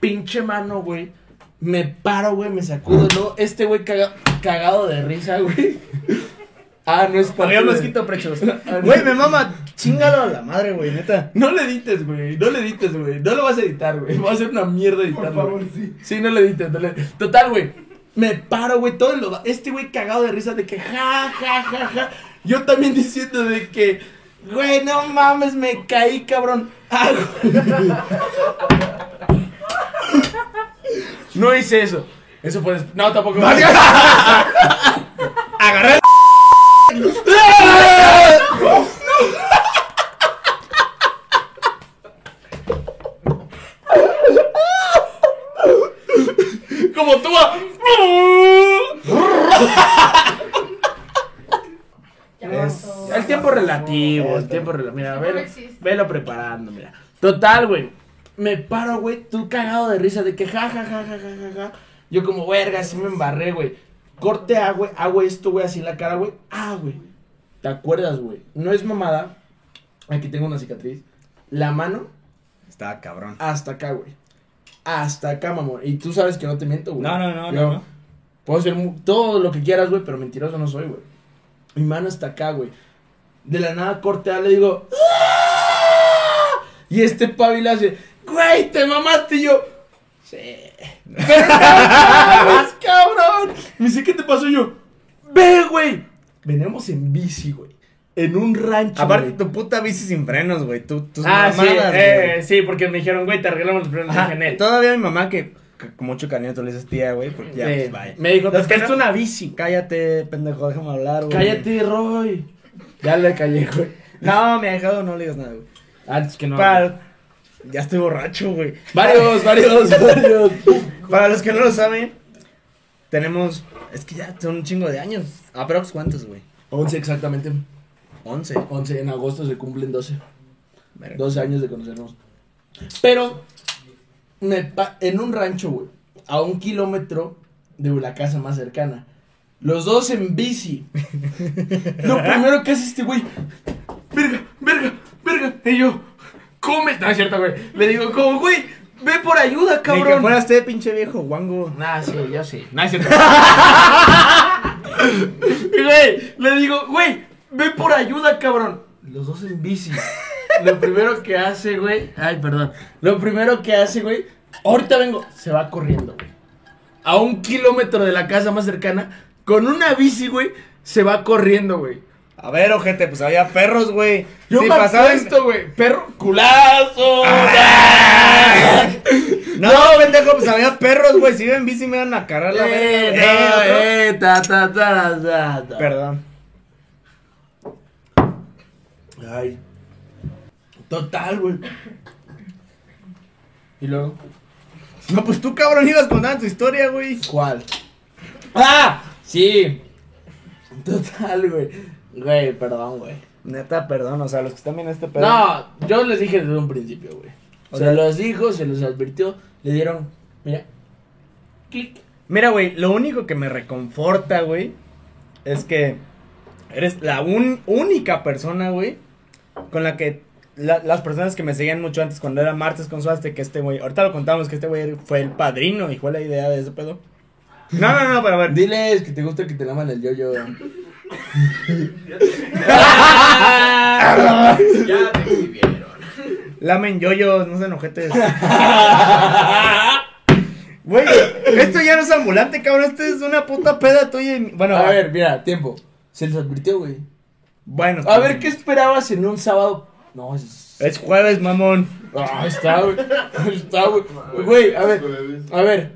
Pinche mano, güey. Me paro, güey, me sacudo. Luego, este güey caga- cagado de risa, güey. Ah, no es para Había mosquito prechos. Güey, me mama. Chingalo a la madre, güey, neta. No le edites, güey. No le edites, güey. No lo vas a editar, güey. Va a ser una mierda editarlo. favor, güey. sí. Sí, no le edites. No le... Total, güey. Me paro, güey. Todo lodo- Este güey cagado de risa de que ja, ja, ja, ja. Yo también diciendo de que, güey, no mames, me caí, cabrón. Ah. No hice eso. Eso fue después. No, tampoco. Agarré. Como tú. Es- el tiempo relativo, el tiempo relativo. Mira, velo, velo preparando, mira. Total, güey. Me paro, güey, tú cagado de risa de que ja, ja, ja, ja, ja, ja, ja. Yo como, verga, así me embarré, güey. Corte a, güey, hago esto, güey, así en la cara, güey. Ah, güey. ¿Te acuerdas, güey? No es mamada. Aquí tengo una cicatriz. La mano Estaba cabrón. hasta acá, güey. Hasta acá, mamón. Y tú sabes que no te miento, güey. No, no, no, Yo no, no. Puedo ser todo lo que quieras, güey, pero mentiroso no soy, güey. Mi mano está acá, güey. De la nada corte a, le digo. "¡Ah!". Y este pavi le hace, güey, te mamaste y yo. Sí. Pero no mames, cabrón. Me dice, ¿qué te pasó? Y yo, ve, güey. Venimos en bici, güey. En un rancho. Aparte, güey. tu puta bici sin frenos, güey. Tú, tus Ah, sí, mamadas, eh, güey. sí, porque me dijeron, güey, te arreglamos los frenos Ajá, de. Todavía mi mamá que con mucho cariño tú le dices tía, güey, porque ya, Sí. pues, vaya. Me dijo, te Es que no- una bici. Cállate, pendejo, déjame hablar, güey. Cállate, Roy. Ya le callé, güey. No, me ha dejado, no le digas nada, güey. Antes que no. Para- Ya estoy borracho, güey. Varios, varios, varios. Para los que no lo saben, tenemos. Es que ya son un chingo de años. Aprox, ¿cuántos, güey? 11 exactamente. 11. 11 en agosto se cumplen 12. Verga. 12 años de conocernos. Pero me pa- en un rancho, güey, a un kilómetro de la casa más cercana. Los dos en bici. Lo primero que hace este güey, verga, verga, verga. Y yo, come. No es cierto, güey. Le digo, como, güey, ve por ayuda, Ni que cabrón. fuera este pinche viejo, guango. Nah, sí, yo sí. No es cierto. Güey, le digo, güey, ve por ayuda, cabrón. Los dos en bici. Lo primero que hace, güey. Ay, perdón. Lo primero que hace, güey. Ahorita vengo. Se va corriendo, güey. A un kilómetro de la casa más cercana. Con una bici, güey. Se va corriendo, güey. A ver, ojete, pues había perros, güey. Yo Si me pasaban- apuesto, güey. Perro culazo. Ah. No, pendejo, pues había perros, güey. Si iba en bici me iban a cargar la Eh, verga. no, Eh, otro. eh, ta, ta, ta, ta, ta. Perdón. Ay. Total, güey. Y luego. No, pues tú, cabrón, ibas contando tu historia, güey. ¿Cuál? ¡Ah! Sí. Total, güey. Güey, perdón, güey. Neta, perdón, o sea, los que están viendo este pedo. No, yo les dije desde un principio, güey. O Se sea- los dijo, se los advirtió, le dieron, mira, clic. Mira, güey, lo único que me reconforta, güey, es que eres la un- única persona, güey, con la que la- las personas que me seguían mucho antes cuando era martes con suaste, que este güey, ahorita lo contamos que este güey fue el padrino y fue la idea de ese pedo. No, no, no, pero a ver. Diles que te gusta que te laman el yoyo. Ya te. Lamen yoyos, no se enojetes. Güey, esto ya no es ambulante, cabrón, esto es una puta peda tuya. y- Bueno, A ver, mira, tiempo. Se les advirtió, güey. Bueno. A ver, ¿qué esperabas en un sábado? No, es... Es jueves, mamón. Ah, está, güey. Está, güey. Güey, a ver, a ver.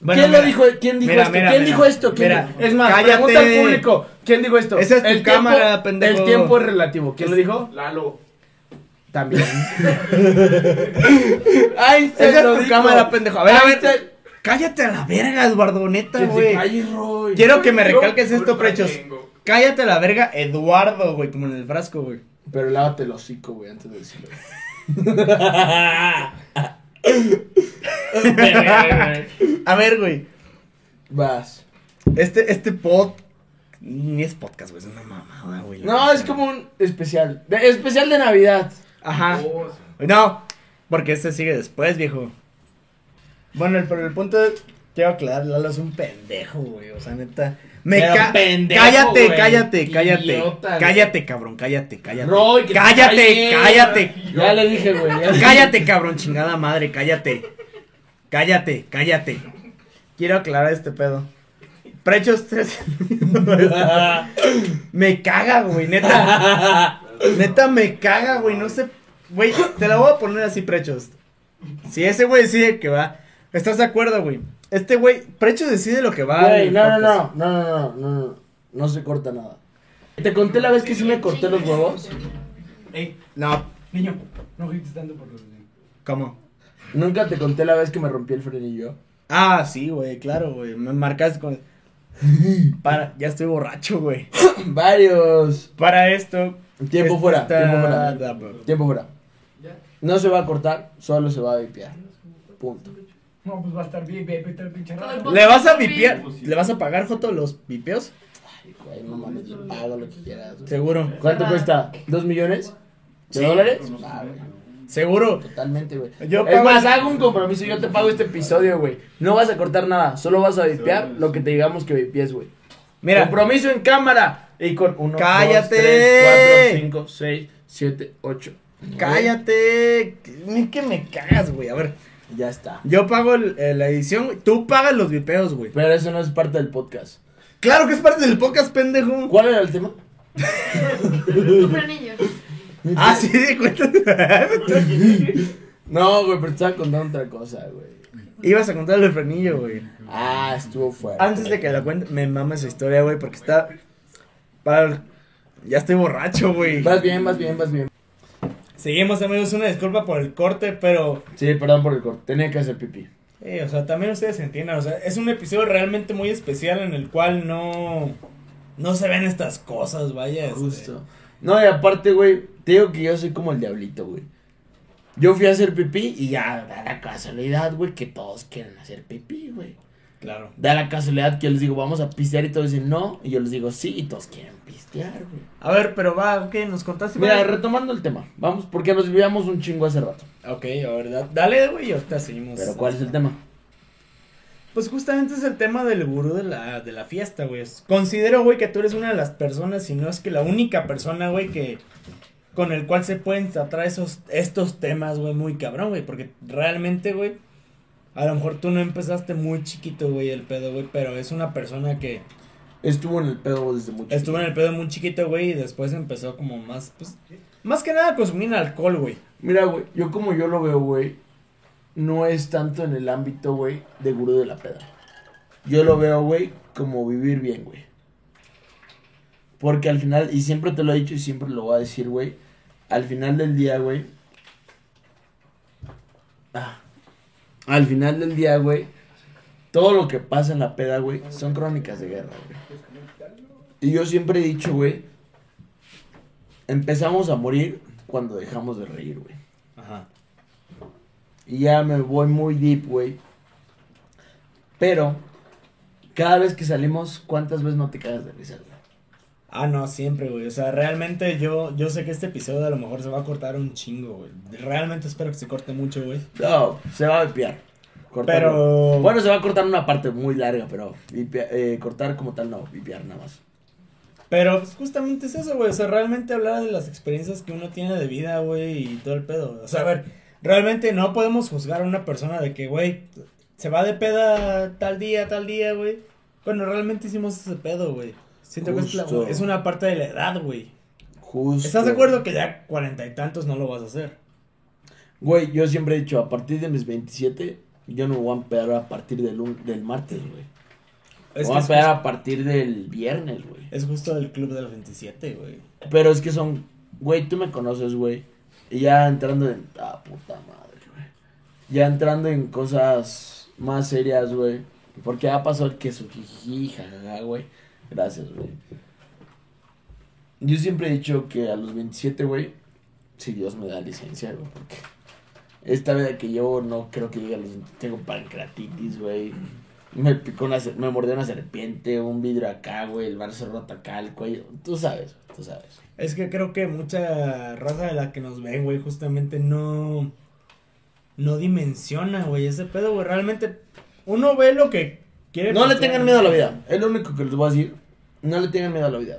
Bueno, ¿Quién mira. lo dijo? ¿Quién dijo Mira, esto? mira, ¿Quién mira. dijo esto? ¿Quién Mira, dijo- Es más, cállate. pregunta al público. ¿Quién dijo esto? Esa es tu El cámara, tiempo- pendejo. El tiempo es relativo. ¿Quién lo dijo? Lalo. También. Ay, Esa es tu cámara, pendejo. A ver, a ver. Cállate a la verga, Eduardo, neta, güey. Quiero que me recalques esto, prechos. Cállate a la verga, Eduardo, güey, como en el frasco, güey. Pero lávate el hocico, güey, antes de decirlo. A ver, güey. Vas. Este, este pod. Ni es podcast, güey, es una mamada, güey. No, es como un especial. de- especial de Navidad. Ajá. Oh, No, porque este sigue después, viejo. Bueno, el, pero el punto es. Quiero aclarar, Lalo es un pendejo, güey. O sea, neta. Me ca pendejo, cállate, cállate, cállate. Idiota, cállate, cabrón, cállate, cállate. Roy, que cállate, cállate. Ya le dije, güey. Cállate, cabrón, chingada madre, cállate. Cállate, cállate. Quiero aclarar este pedo. Prechos tres. me caga, güey, neta. Neta me caga, güey, no sé. Güey, te la voy a poner así, Prechos. Si ese güey decide que va, ¿estás de acuerdo, güey? Este güey, Prechos decide lo que va. Güey, no, no, no, no, no, no, no, no, no se corta nada. ¿Te conté la vez que sí me corté los huevos? Ey, No, niño, no grites tanto por los ¿cómo? Nunca te conté la vez que me rompí el frenillo. Ah, sí, güey, claro, güey. Me marcaste con. Para, ya estoy borracho, güey. Varios. Para esto. Tiempo esta- fuera, tiempo fuera. Tiempo fuera. No se va a cortar, solo se va a vipiar. Punto. No, pues va a estar bien, bien, bien, pinche raro. ¿Le vas a vipear? ¿Le vas a pagar, Joto, los vipeos? Güey, no mames, yo pago lo que quieras. güey. Seguro. ¿Cuánto cuesta? ¿Dos millones? ¿De Sí. dólares? Güey, Seguro. totalmente, güey. Yo es pago- más, hago un compromiso, yo te pago este episodio, güey. No vas a cortar nada, solo vas a vipear lo que te digamos que vipies, güey. Mira, Compromiso en cámara. Y con uno, ¡Cállate! dos, tres, cuatro, cinco, seis, siete, ocho. cállate. Ni que me cagas, güey. A ver, Ya está. yo pago el- eh, la edición, güey. Tú pagas los vipeos, güey. Pero eso no es parte del podcast. Claro que es parte del podcast, pendejo. ¿Cuál era el tema? Tu frenillo. Ah, sí, cuenta. No, güey, pero te estaba contando otra cosa, güey. Ibas a contarle el frenillo, güey. Ah, estuvo fuerte. Antes de que la cuente, me mama esa historia, güey, porque está. Para. Ya estoy borracho, güey. Vas bien, vas bien, vas bien. Seguimos, amigos. Una disculpa por el corte, pero. Sí, perdón por el corte. Tenía que hacer pipí. eh, o sea, también ustedes entiendan. O sea, es un episodio realmente muy especial en el cual no. No se ven estas cosas, vaya. este. Justo. No, y aparte, güey, te digo que yo soy como el diablito, güey. Yo fui a hacer pipí y ya da la casualidad, güey, que todos quieren hacer pipí, güey. Claro. Da la casualidad que yo les digo, vamos a pistear y todos dicen no. Y yo les digo sí y todos quieren pistear, güey. A ver, pero va, ok, nos contaste. Mira, retomando el tema, vamos, porque nos vivíamos un chingo hace rato. Ok, a ver, da- dale, güey, y ahorita seguimos. Pero ¿cuál es el tema? Pues justamente es el tema del gurú de la, de la fiesta, güey. Considero, güey, que tú eres una de las personas, si no es que la única persona, güey, que con el cual se pueden tratar esos, estos temas, güey, muy cabrón, güey, porque realmente, güey, a lo mejor tú no empezaste muy chiquito, güey, el pedo, güey, pero es una persona que Estuvo en el pedo desde mucho estuvo en el pedo muy chiquito, güey, y después empezó como más, pues, más que nada consumir alcohol, güey. Mira, güey, yo como yo lo veo, güey, no es tanto en el ámbito, güey, de gurú de la peda. Yo lo veo, güey, como vivir bien, güey. Porque al final, y siempre te lo he dicho y siempre lo voy a decir, güey, al final del día, güey. ah, al final del día, güey, todo lo que pasa en la peda, güey, son crónicas de guerra, güey. Y yo siempre he dicho, güey, empezamos a morir cuando dejamos de reír, güey. Ajá. Y ya me voy muy deep, güey. Pero, cada vez que salimos, ¿cuántas veces no te cagas de risa, güey? Ah, no, siempre, güey. O sea, realmente yo, yo sé que este episodio a lo mejor se va a cortar un chingo, güey. Realmente espero que se corte mucho, güey. No, se va a vipiar. Pero- Bueno, se va a cortar una parte muy larga, pero eh, cortar como tal no, vipiar nada más. Pero pues justamente es eso, güey. O sea, realmente hablar de las experiencias que uno tiene de vida, güey, y todo el pedo. O sea, a ver, realmente no podemos juzgar a una persona de que, güey, se va de peda tal día, tal día, güey. Cuando realmente hicimos ese pedo, güey. Siento que es, la- Justo. es una parte de la edad, güey. Justo. ¿Estás de acuerdo que ya cuarenta y tantos no lo vas a hacer? Güey, yo siempre he dicho, a partir de mis 27, yo no me voy a empedar a partir del, del martes, güey. Es, voy a empedar justo, a partir del viernes, güey. es justo el club de los 27, güey. Pero es que son, güey, tú me conoces, güey. Y ya entrando en, ah, puta madre, güey. Ya entrando en cosas más serias, güey. Porque ha pasado el que su jiji, jajaja, güey. Gracias, güey. Yo siempre he dicho que a los 27, güey, si Dios me da licencia, güey, porque esta vida que llevo no creo que llegue a los... Tengo pancreatitis, güey. Me picó una... Me mordió una serpiente, un vidrio acá, güey, el brazo roto acá, el cuello. Tú sabes, tú sabes. Es que creo que mucha raza de la que nos ven, güey, justamente no. No dimensiona, güey, ese pedo, güey. Realmente uno ve lo que quiere. No le tengan miedo a la vida. Es lo único que les voy a decir. No le tengan miedo a la vida.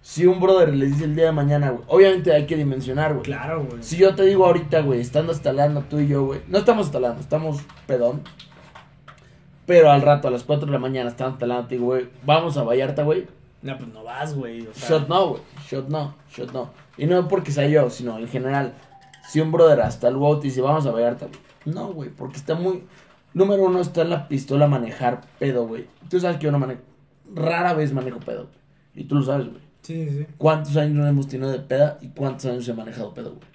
Si un brother les dice el día de mañana, güey, obviamente hay que dimensionar, güey. Claro, güey. Si yo te digo ahorita, güey, estando instalando tú y yo, güey, no estamos instalando, estamos pedón. Pero al rato, a las 4 de la mañana, estamos digo, güey, vamos a Vallarta, güey. No, pues no vas, güey. O sea, Shot no, güey. Shot no, shot no. Y no porque sea yo, sino en general. Si un brother hasta el WOW te dice, vamos a Vallarta, güey. No, güey, porque está muy. Número uno, está en la pistola manejar pedo, güey. Tú sabes que yo no manejo. Rara vez manejo pedo, güey. Y tú lo sabes, güey. Sí, sí. ¿Cuántos años no hemos tenido de peda y cuántos años he manejado pedo, güey?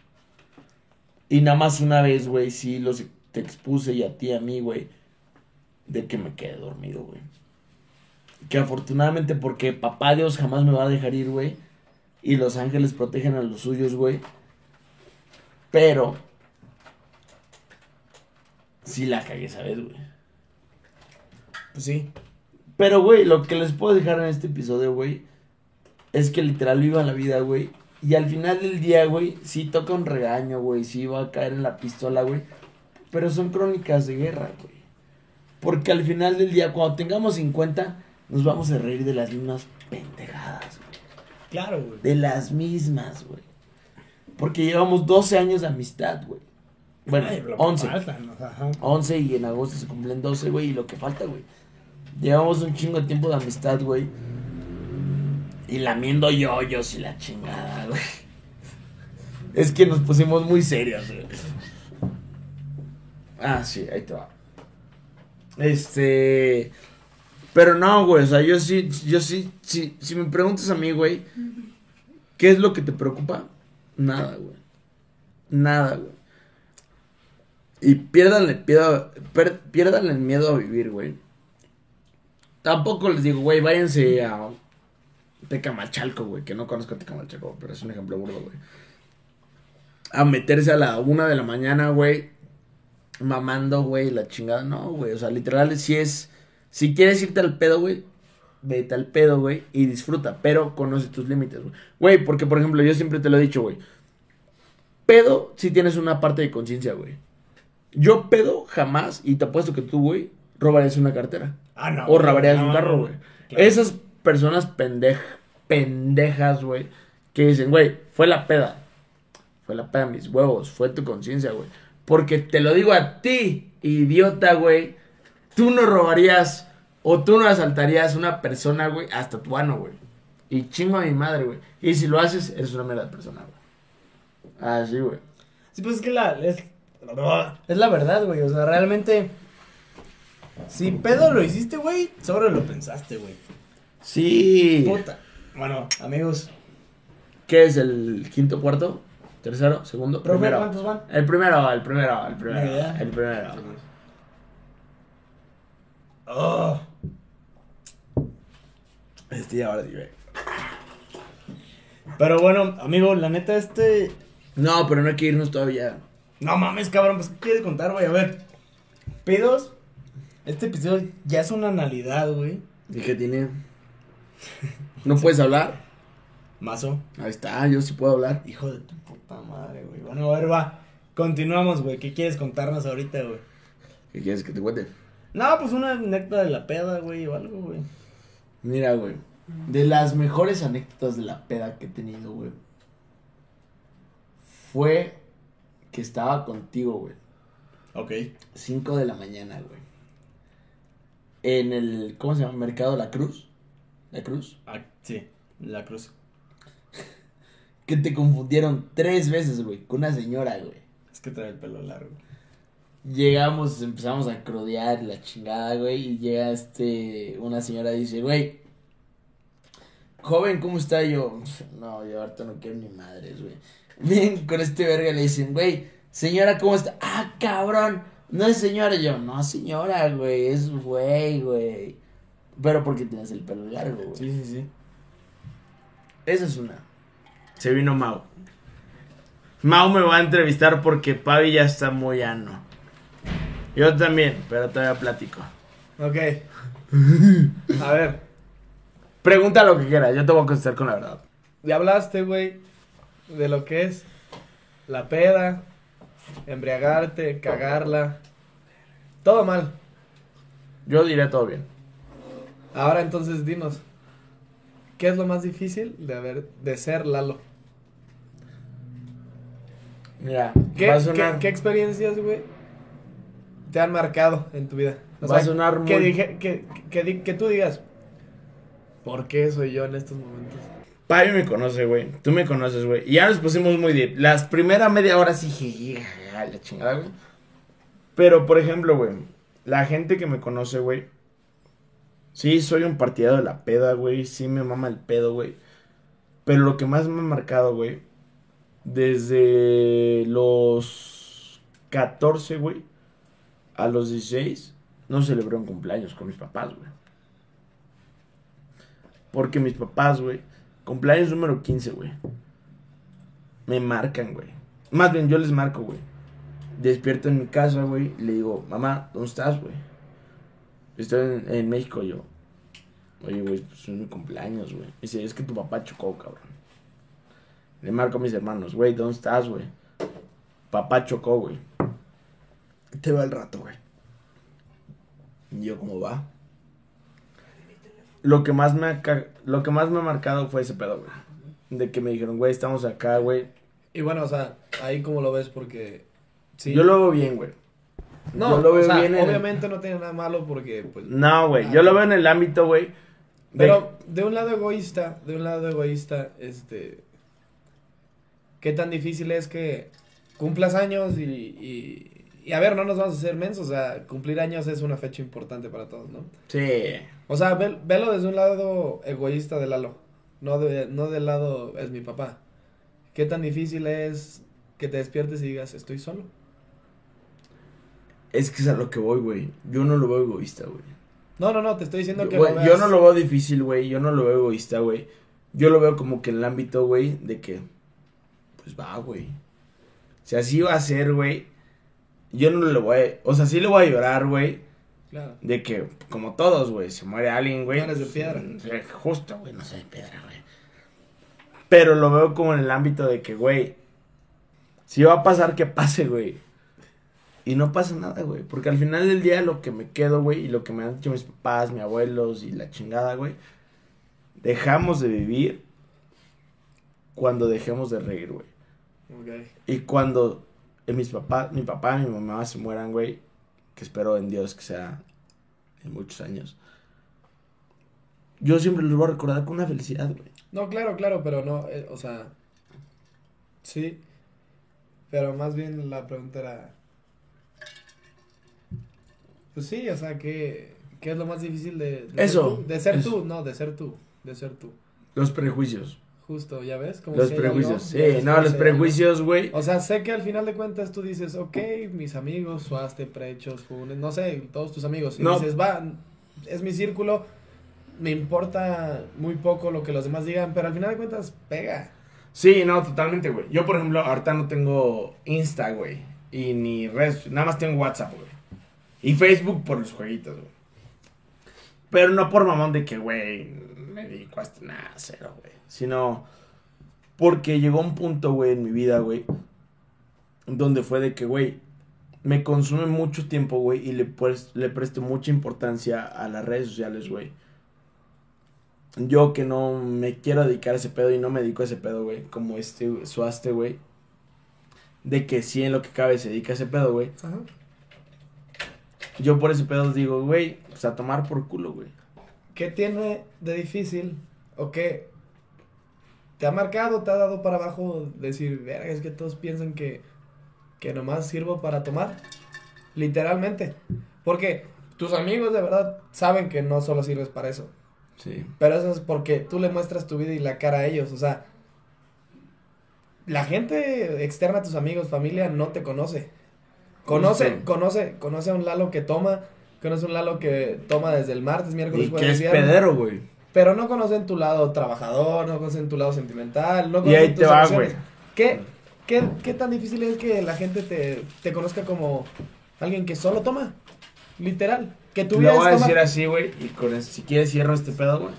Y nada más una vez, güey, sí los te expuse y a ti, a mí, güey, de que me quedé dormido, güey. Que afortunadamente porque papá Dios jamás me va a dejar ir, güey. Y los ángeles protegen a los suyos, güey. Pero... Sí la cagué, ¿sabes, güey? Pues sí. Pero, güey, lo que les puedo dejar en este episodio, güey, es que literal viva la vida, güey. Y al final del día, güey, sí toca un regaño, güey, sí va a caer en la pistola, güey. Pero son crónicas de guerra, güey. Porque al final del día, cuando tengamos 50, nos vamos a reír de las mismas pendejadas, güey. Claro, güey. De las mismas, güey. Porque llevamos 12 años de amistad, güey. Bueno, Ay, lo que 11. faltan, o sea, ajá. 11 y en agosto se cumplen 12, güey, y lo que falta, güey. Llevamos un chingo de tiempo de amistad, güey. Y lamiendo yoyos y la chingada, güey. Es que nos pusimos muy serios, güey. Ah, sí, ahí te va. Este. Pero no, güey, o sea, yo sí, yo sí, sí, si me preguntas a mí, güey, ¿qué es lo que te preocupa? Nada, güey. Nada, güey. Y piérdanle, miedo- per- piérdanle el miedo a vivir, güey. Tampoco les digo, güey, váyanse a Tecamachalco, güey, que no conozco Tecamachalco, pero es un ejemplo burdo, güey. A meterse a la una de la mañana, güey, mamando, güey, la chingada. No, güey, o sea, literal, si es, si quieres irte al pedo, güey, vete al pedo, güey, y disfruta, pero conoce tus límites, güey. Güey, porque, por ejemplo, yo siempre te lo he dicho, güey. Pedo si tienes una parte de conciencia, güey. Yo pedo jamás, y te apuesto que tú, güey, robarías una cartera. Ah, no. O robarías no, un carro, no, güey. claro. Esas personas pendej, pendejas, güey, que dicen, güey, fue la peda. Fue la peda de mis huevos. Fue tu conciencia, güey. Porque te lo digo a ti, idiota, güey. Tú no robarías o tú no asaltarías a una persona, güey, hasta tu ano, güey. Y chingo a mi madre, güey. Y si lo haces, eres una mierda persona, güey. Así, güey. Sí, pues es que la. Es, es la verdad, güey. O sea, realmente. Si pedo lo hiciste, güey, sobre lo pensaste, güey. Sí. Puta. Bueno, amigos. ¿Qué es el quinto, cuarto? ¿Tercero? ¿Segundo? Profe, primero. ¿cuántos van? El primero, el primero, el primero. Idea. El primero. Oh. Este ya ahora sí, güey. Pero bueno, amigo, la neta, este. No, pero no hay que irnos todavía. No mames, cabrón, pues ¿qué quieres contar, güey? A ver. Pedos. Este episodio ya es una analidad, güey. ¿Y qué tiene? ¿No puedes hablar? Mazo. Ahí está, yo sí puedo hablar. Hijo de tu puta madre, güey. Bueno, a ver, va. Continuamos, güey. ¿Qué quieres contarnos ahorita, güey? ¿Qué quieres que te cuente? No, pues una anécdota de la peda, güey, o algo, güey. Mira, güey. De las mejores anécdotas de la peda que he tenido, güey. Fue que estaba contigo, güey. Ok. 5 de la mañana, güey. En el, ¿cómo se llama? Mercado La Cruz. La Cruz. Ah, sí, la cruz. Que te confundieron tres veces, güey, con una señora, güey. Es que trae el pelo largo. Llegamos, empezamos a crodear la chingada, güey, y llega este, una señora y dice, güey, joven, ¿cómo está? Y yo, no, yo ahorita no quiero ni madres, güey. Bien, con este verga le dicen, güey, señora, ¿cómo está? Ah, cabrón, no es señora. Y yo, no, señora, güey, es güey, güey. Pero porque tienes el pelo largo, güey. Sí, sí, sí. Esa es una. Se vino Mau. Mau me va a entrevistar porque Pavi ya está muy ano. Yo también, pero todavía platico. Ok. A ver, Pregunta lo que quieras, yo te voy a contestar con la verdad. Ya hablaste, güey, de lo que es la peda, embriagarte, cagarla. Todo mal. Yo diré todo bien. Ahora entonces dinos, ¿qué es lo más difícil de haber de ser Lalo? Mira, ¿Qué, va a qué- sonar, qué experiencias, güey, te han marcado en tu vida? O va a sonar muy... que, dije, que, que, di- que tú digas, ¿por qué soy yo en estos momentos? Pavi me conoce, güey. Tú me conoces, güey. Y ya nos pusimos muy deep. Las primeras media hora sí, jajaja, la chingada, güey. Pero, por ejemplo, güey. La gente que me conoce, güey. Sí, soy un partidario de la peda, güey. Sí me mama el pedo, güey. Pero lo que más me ha marcado, güey. Desde los 14, güey. A los 16. No celebré un cumpleaños con mis papás, güey. Porque mis papás, güey. Cumpleaños número 15, güey. Me marcan, güey. Más bien, yo les marco, güey. Despierto en mi casa, güey. Le digo, mamá, ¿dónde estás, güey? Estoy en, en México, yo. Oye, güey, pues es mi cumpleaños, güey. Dice, es que tu papá chocó, cabrón. Le marco a mis hermanos, güey, ¿dónde estás, güey? Papá chocó, güey. Te va el rato, güey. Y yo, ¿cómo va? Lo que más me ha, lo que más me ha marcado fue ese pedo, güey. De que me dijeron, güey, estamos acá, güey. Y bueno, o sea, ahí como lo ves porque... Sí. Yo lo veo bien, güey. No, yo lo veo o sea, bien en el- obviamente no tiene nada malo porque, pues... No, güey. Ah, Yo lo veo en el ámbito, güey. de- Pero de un lado egoísta, de un lado egoísta, este... ¿Qué tan difícil es que cumplas años y, y, y a ver, no nos vamos a hacer mensos, o sea, cumplir años es una fecha importante para todos, ¿no? Sí. O sea, ve- velo desde un lado egoísta de Lalo, no, de, no del lado es mi papá. ¿Qué tan difícil es que te despiertes y digas, estoy solo? Es que es a lo que voy, güey. Yo no lo veo egoísta, güey. No, no, no, te estoy diciendo Yo, que güey, lo yo no lo veo difícil, güey. Yo no lo veo egoísta, güey. Yo lo veo como que en el ámbito, güey, de que, pues va, güey. Si así va a ser, güey, yo no le voy a, o sea, sí le voy a llorar, güey, Claro. de que, como todos, güey, se muere alguien, güey. No eres de piedra. eh, Justo, güey, no soy de piedra, güey. Pero lo veo como en el ámbito de que, güey, si va a pasar, que pase, güey. Y no pasa nada, güey. Porque al final del día lo que me quedo, güey, y lo que me han dicho mis papás, mis abuelos y la chingada, güey. Dejamos de vivir cuando dejemos de reír, güey. Ok. Y cuando mis papás, mi papá y mi mamá se mueran, güey, que espero en Dios que sea en muchos años, yo siempre los voy a recordar con una felicidad, güey. No, claro, claro, pero no, eh, o sea, sí, pero más bien la pregunta era, pues sí, o sea, ¿qué, qué es lo más difícil de, de Eso, ser tú? De ser eso. tú, no, de ser tú, de ser tú, Los prejuicios. Justo, ¿ya ves? Como Los prejuicios, sí, no, los prejuicios, güey. O sea, sé que al final de cuentas tú dices, ok, mis amigos, Suaste, Prechos, Funes, no sé, todos tus amigos. Y No. dices, va, es mi círculo, me importa muy poco lo que los demás digan, pero al final de cuentas pega. Sí, no, totalmente, güey. Yo, por ejemplo, ahorita no tengo Insta, güey. Y ni redes, nada más tengo WhatsApp, güey. Y Facebook por los jueguitos, güey. Pero no por mamón de que, güey, me dedico a esto, nada, cero, güey. Sino porque llegó un punto, güey, en mi vida, güey. Donde fue de que, güey, me consume mucho tiempo, güey. Y le, pues, le presto mucha importancia a las redes sociales, güey. Yo que no me quiero dedicar a ese pedo y no me dedico a ese pedo, güey. Como este Suaste, güey. De que sí en lo que cabe se dedica a ese pedo, güey. Yo por ese pedo digo, güey, a tomar por culo, güey. ¿Qué tiene de difícil o qué te ha marcado, te ha dado para abajo decir, verga, es que todos piensan que, que nomás sirvo para tomar? Literalmente. Porque tus amigos de verdad saben que no solo sirves para eso. Sí. Pero eso es porque tú le muestras tu vida y la cara a ellos. O sea, la gente externa a tus amigos, familia, no te conoce. Conoce, conoce, conoce a un Lalo que toma, conoce un Lalo que toma desde el martes, miércoles, Y que jueves, es viernes. pedero, güey. Pero no conocen tu lado trabajador, no conocen tu lado sentimental, no Y conocen ahí tus te va, güey. ¿Qué, qué, ¿Qué tan difícil es que la gente te, te conozca como alguien que solo toma? Literal. Que tu Lo voy a decir así, güey. Y con eso, si quieres cierro este pedo, güey.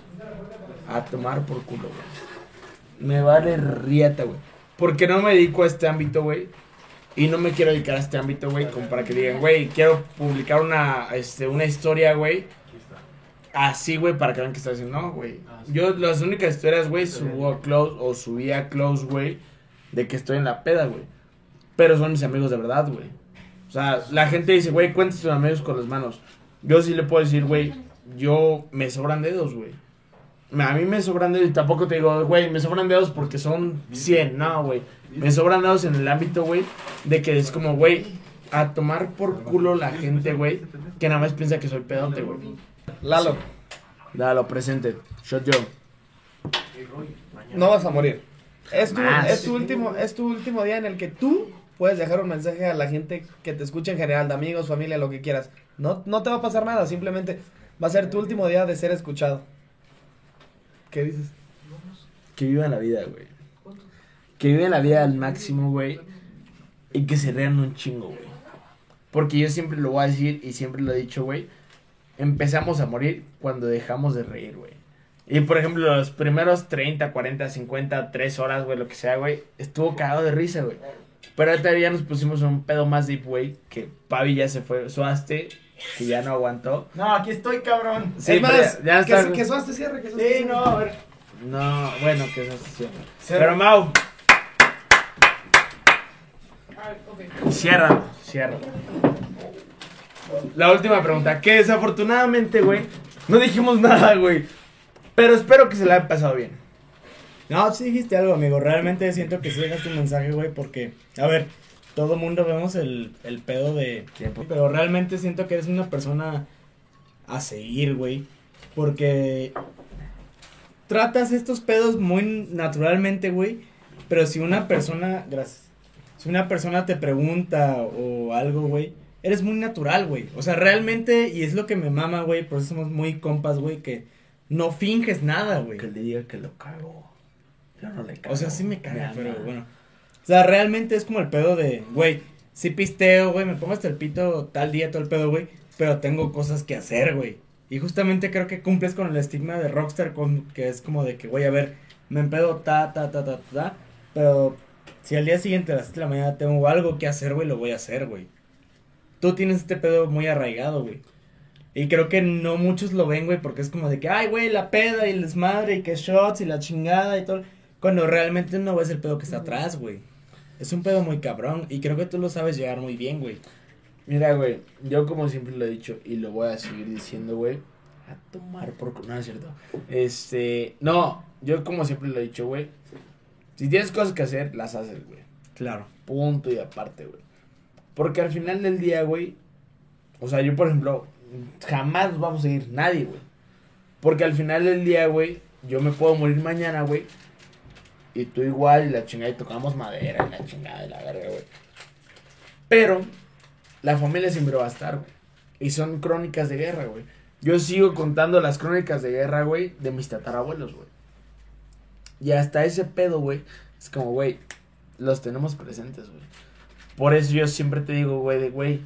A tomar por culo, güey. Me vale rieta, güey. Porque no me dedico a este ámbito, güey. Y no me quiero dedicar a este ámbito, güey. Como para que digan, güey, quiero publicar una, este, una historia, güey. Así, güey, para que vean que estoy haciendo. No, güey. Yo las únicas historias, güey, subo a close o subí a close, güey. De que estoy en la peda, güey. Pero son mis amigos de verdad, güey. O sea, la gente dice, güey, cuenta tus amigos con las manos. Yo sí le puedo decir, güey, yo me sobran dedos, güey. Me- A mí me sobran dedos y tampoco te digo, güey, me sobran dedos porque son 100, no, güey. Me sobran dedos en el ámbito, güey, de que es como, güey, a tomar por culo la gente, güey, que nada más piensa que soy pedote, güey. Lalo, Dalo, presente. Shot yo. no vas a morir. Es tu, es, tu último, es tu último día en el que tú puedes dejar un mensaje a la gente que te escucha en general, de amigos, familia, lo que quieras. No, no te va a pasar nada, simplemente va a ser tu último día de ser escuchado. ¿Qué dices? Que vivan la vida, güey. Que vivan la vida al máximo, güey. Y que se rean un chingo, güey. Porque yo siempre lo voy a decir y siempre lo he dicho, güey. Empezamos a morir cuando dejamos de reír, güey. Y por ejemplo, los primeros 30, 40, 50, 3 horas, güey, lo que sea, güey, estuvo cagado de risa, güey. Pero ahorita ya nos pusimos en un pedo más deep, güey, que Pavi ya se fue, Suaste, que ya no aguantó. No, aquí estoy, cabrón. Sí, es más, ya que, está- que Suaste cierre, que Suaste Sí, cierre. no, a ver. No, bueno, que eso sí. Cero. Pero Mau, Ah, ok. Ciérralo, ciérralo. La última pregunta, que desafortunadamente, güey, no dijimos nada, güey. Pero espero que se la haya pasado bien. No, sí dijiste algo, amigo. Realmente siento que sí dejaste un mensaje, güey, porque, a ver, todo mundo vemos el, el pedo de Tiempo. Pero realmente siento que eres una persona a seguir, güey. Porque tratas estos pedos muy naturalmente, güey. Pero si una persona, gracias. Si una persona te pregunta o algo, güey, eres muy natural, güey. O sea, realmente, y es lo que me mama, güey, por eso somos muy compas, güey, que no finges nada, güey. Que le diga que lo cago. Yo no le cago. O sea, sí me caga, pero bueno. O sea, realmente es como el pedo de, güey, sí pisteo, güey, me pongo hasta el pito tal día, todo el pedo, güey, pero tengo cosas que hacer, güey. Y justamente creo que cumples con el estigma de Rockstar, con, que es como de que, güey, a ver, me empedo ta, ta, ta, ta, ta, pero si al día siguiente a las 7 de la mañana tengo algo que hacer, güey, lo voy a hacer, güey. Tú tienes este pedo muy arraigado, güey. Y creo que no muchos lo ven, güey, porque es como de que, ay, güey, la peda y el desmadre y que shots y la chingada y todo. Cuando realmente no ves el pedo que está atrás, güey. Es un pedo muy cabrón y creo que tú lo sabes llegar muy bien, güey. Mira, güey, yo como siempre lo he dicho y lo voy a seguir diciendo, güey. A tomar por... No, es cierto. Este... No, yo como siempre lo he dicho, güey. Si tienes cosas que hacer, las haces, güey. Claro. Punto y aparte, güey. Porque al final del día, güey. O sea, yo, por ejemplo, jamás nos vamos a ir nadie, güey. Porque al final del día, güey, yo me puedo morir mañana, güey. Y tú igual, y la chingada, y tocamos madera, y la chingada, y la verga, güey. Pero, la familia siempre va a estar, güey. Y son crónicas de guerra, güey. Yo sigo contando las crónicas de guerra, güey, de mis tatarabuelos, güey. Y hasta ese pedo, güey, es como, güey, los tenemos presentes, güey. Por eso yo siempre te digo, güey, de, güey,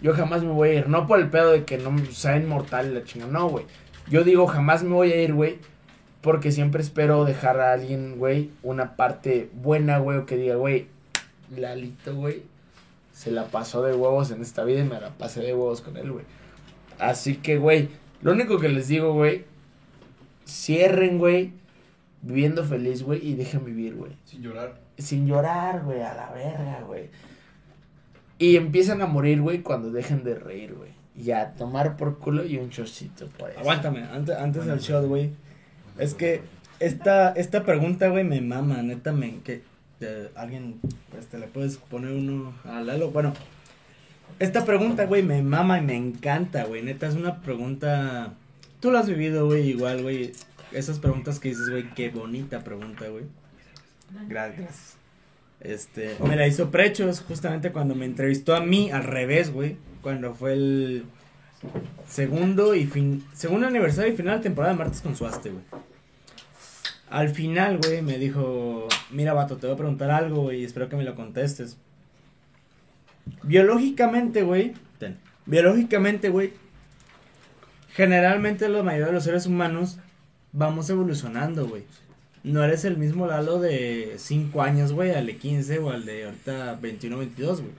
yo jamás me voy a ir. No por el pedo de que no sea inmortal la chingada, no, güey. Yo digo, jamás me voy a ir, güey. Porque siempre espero dejar a alguien, güey, una parte buena, güey, o que diga, güey, Lalito, güey, se la pasó de huevos en esta vida y me la pasé de huevos con él, güey. Así que, güey, lo único que les digo, güey, cierren, güey, viviendo feliz, güey, y dejen vivir, güey Sin llorar. sin llorar, güey, a la verga, güey. Y empiezan a morir, güey, cuando dejen de reír, güey. Y a tomar por culo y un chocito por eso. Aguántame, antes, antes del shot, güey. Es que esta, esta pregunta, güey, me mama, neta, me... Que, eh, alguien, este, le puedes poner uno a Lalo. Bueno, esta pregunta, güey, me mama y me encanta, güey. Neta, es una pregunta... Tú lo has vivido, güey, igual, güey. Esas preguntas que dices, güey, qué bonita pregunta, güey. Gracias. Este, me la hizo Prechos justamente cuando me entrevistó a mí al revés, güey. Cuando fue el segundo y fin, segundo aniversario y final de temporada de Martes con Suaste, güey. Al final, güey, me dijo, mira, vato, te voy a preguntar algo, y espero que me lo contestes. Biológicamente, güey, biológicamente, güey, generalmente la mayoría de los seres humanos vamos evolucionando, güey. No eres el mismo Lalo de 5 años, güey, al de 15 o al de ahorita 21, 22, güey.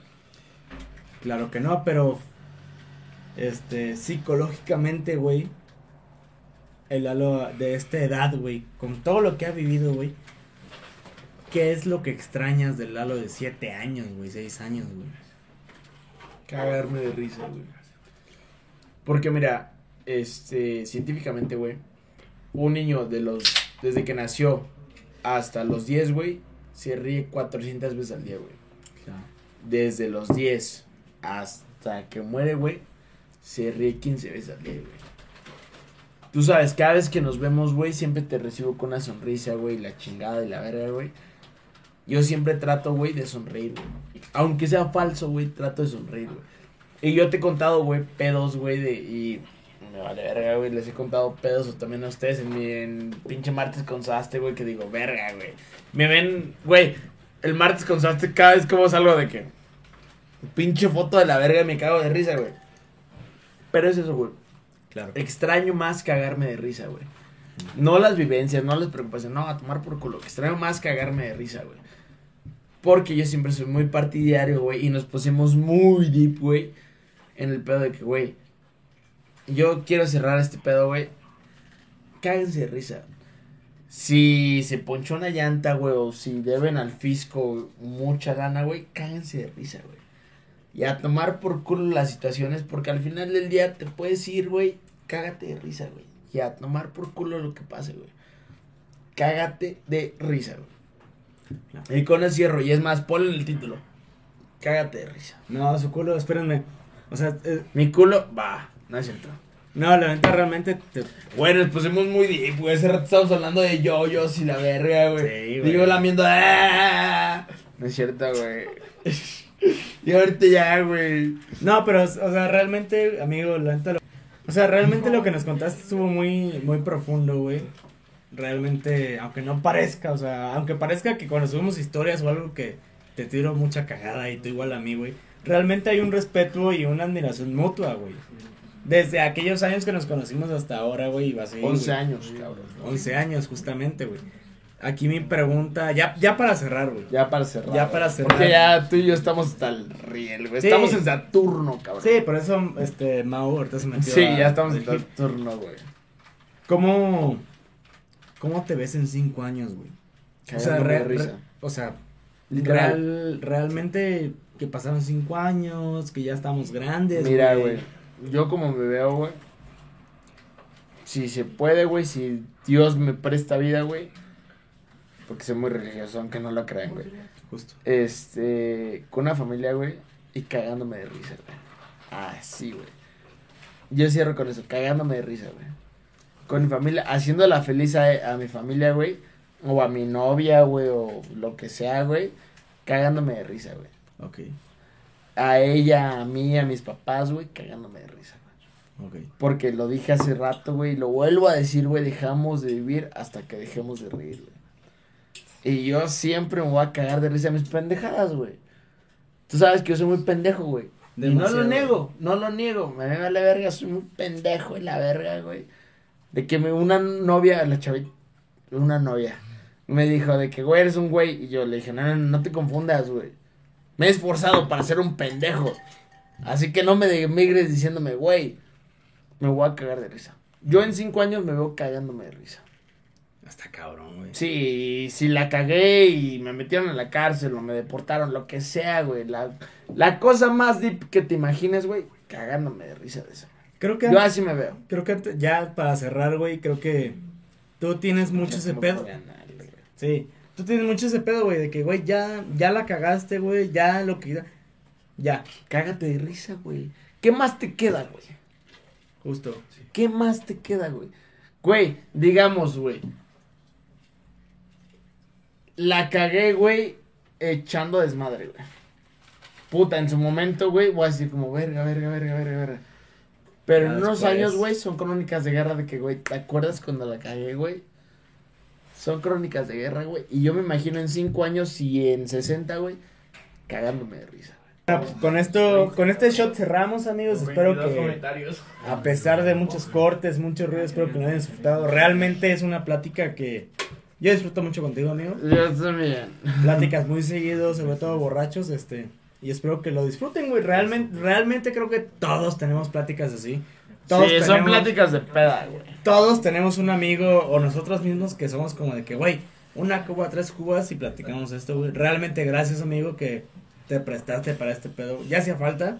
Claro que no, pero este psicológicamente, güey, el Lalo de esta edad, güey, con todo lo que ha vivido, güey, ¿qué es lo que extrañas del Lalo de 7 años, güey, 6 años, güey? Cagarme de risa, güey. Porque mira, este, científicamente, güey, un niño de los, desde que nació hasta los 10, güey, se ríe 400 veces al día, güey. Desde los 10 hasta que muere, güey, se ríe 15 veces al día, güey. Tú sabes, cada vez que nos vemos, güey, siempre te recibo con una sonrisa, güey, la chingada y la verga, güey. Yo siempre trato, güey, de sonreír, güey. Aunque sea falso, güey, trato de sonreír, güey. Y yo te he contado, güey, pedos, güey, de... Y me vale verga, güey. Les he contado pedos también a ustedes en mi pinche martes con Saste, güey, que digo, verga, güey. Me ven, güey, el martes con Saste cada vez como salgo de que... Pinche foto de la verga me cago de risa, güey. Pero es eso, güey. Claro. Extraño más cagarme de risa, güey. No las vivencias, no las preocupaciones, no, a tomar por culo. Extraño más cagarme de risa, güey. Porque yo siempre soy muy partidario, güey. Y nos pusimos muy deep, güey. En el pedo de que, güey. Yo quiero cerrar este pedo, güey. Cáguense de risa. Si se ponchó una llanta, güey, o si deben al fisco mucha lana, güey, cáguense de risa, güey. Y a tomar por culo las situaciones, porque al final del día te puedes ir, güey, cágate de risa, güey. Y a tomar por culo lo que pase, güey. Cágate de risa, güey. Y con el cierro, y es más, ponle el título. Cágate de risa. No, su culo, espérenme. O sea, eh, Mi culo, va, no es cierto. no, la neta realmente te, Bueno, nos pusimos muy deep, güey. Hace rato estábamos hablando de yoyos y la verga, güey. Sí, güey. Digo, lamiendo. ¡ah! No es cierto, güey. y ahorita ya, güey. No, pero, o sea, realmente, amigo, la neta, lo- o sea, realmente lo que nos contaste estuvo muy, muy profundo, güey. Realmente, aunque no parezca, o sea, aunque parezca que cuando subimos historias o algo que te tiro mucha cagada y tú igual a mí, güey. Realmente hay un respeto y una admiración mutua, güey. Desde aquellos años que nos conocimos hasta ahora, güey, y va a seguir, 11 güey. años, cabrón. 11 años, justamente, güey. Aquí mi pregunta, ya, ya para cerrar, güey. Ya para cerrar. Ya para cerrar. Porque ya tú y yo estamos hasta el riel, güey. Sí. Estamos en Saturno, cabrón. Sí, por eso, este, Mau ahorita se metió Sí, a- ya estamos en Saturno, güey. ¿Cómo, ¿Cómo te ves en cinco años, güey? O sea, Cagándome de re- risa. re- o sea, Literal. real, realmente que pasaron cinco años, que ya estamos grandes. Mira, güey. Yo como me veo, güey. Si se puede, güey. Si Dios me presta vida, güey. Porque soy muy religioso, aunque no lo crean, güey. Justo. Este. Con una familia, güey. Y cagándome de risa, güey. Así, güey. Yo cierro con eso, cagándome de risa, güey. Con mi familia, haciéndola feliz a, a mi familia, güey. O a mi novia, güey. O lo que sea, güey. Cagándome de risa, güey. Ok, A ella, a mí, a mis papás, güey. Cagándome de risa, güey. ok. Porque lo dije hace rato, güey. y Lo vuelvo a decir, güey. Dejamos de vivir hasta que dejemos de reír, güey. Y yo siempre me voy a cagar de risa a mis pendejadas, güey. Tú sabes que yo soy muy pendejo, güey. Y no lo niego, no lo niego. Me vale la verga, soy muy pendejo en la verga, güey. De que me, una novia, la chavita, una novia, me dijo de que, güey, eres un güey. Y yo le dije, no, no, no te confundas, güey. Me he esforzado para ser un pendejo. Así que no me demigres diciéndome, güey, me voy a cagar de risa. Yo en cinco años me veo cagándome de risa. Hasta cabrón, güey. Sí, si la cagué y me metieron en la cárcel o me deportaron, lo que sea, güey. La, la cosa más deep que te imagines, güey, cagándome de risa de eso. Creo que, Yo así me veo. creo que ya para cerrar, güey, creo que tú tienes mucho ese No pedo. Sí, tú tienes mucho ese pedo, güey, de que, güey, ya, ya la cagaste, güey, ya lo que... Ya, Cágate de risa, güey. ¿Qué más te queda, güey? justo. ¿Qué más te queda, güey? Güey, digamos, güey. La cagué, güey, echando desmadre, güey. Puta, en su momento, güey, voy a decir como, verga, verga, verga, verga, verga. Pero en unos años, güey, son crónicas de guerra de que, güey, ¿te acuerdas cuando la cagué, güey? Son crónicas de guerra, güey. Y yo me imagino en cinco años y en 60, güey, cagándome de risa, güey. Bueno, pues, con esto, con este shot cerramos, amigos. Espero 22 que, a pesar de muchos cortes, mucho ruido, espero que lo hayan disfrutado. Realmente es una plática que yo disfruto mucho contigo, amigo. Yo también. Pláticas muy seguidos, sobre todo borrachos, este. Y espero que lo disfruten, güey. Realmente, realmente creo que todos tenemos pláticas así. Todos sí, son tenemos- pláticas de peda, güey. Todos tenemos un amigo o nosotros mismos que somos como de que, güey, una cuba, tres cubas y platicamos esto, güey. Realmente gracias, amigo, que te prestaste para este pedo. Ya hacía falta.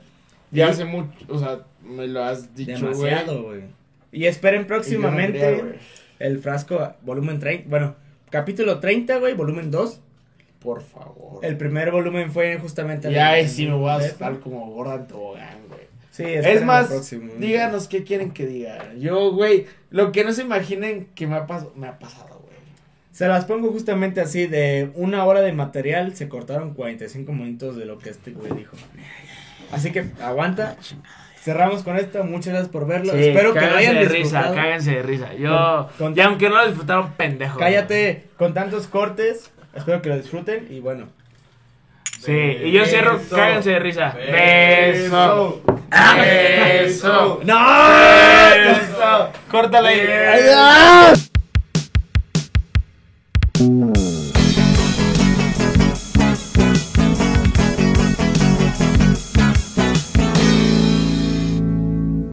Ya Y- hace mucho, o sea, me lo has dicho, güey. Demasiado, güey. Y esperen Y yo no próximamente el frasco volumen 30. Bueno, capítulo 30, güey, volumen 2. Por favor. El primer volumen fue justamente... Ya el- sí me voy a estar como gorda en tobogán, güey. Sí, Es más, próximo. díganos qué quieren que diga. Yo, güey, lo que no se imaginen que me ha pasado, me ha pasado, güey. Se las pongo justamente así, de una hora de material se cortaron 45 minutos de lo que este güey dijo. Así que aguanta. Cerramos con esto, muchas gracias por verlo. Espero que lo hayan de risa, disfrutado. cáganse de risa. Yo, Con- con- y aunque no lo disfrutaron, pendejo. Cállate con tantos cortes. Espero que lo disfruten y bueno. Sí, y yo cierro, cáganse de risa. Beso. Beso. Beso. ¡No! Beso. Córtale. Adiós.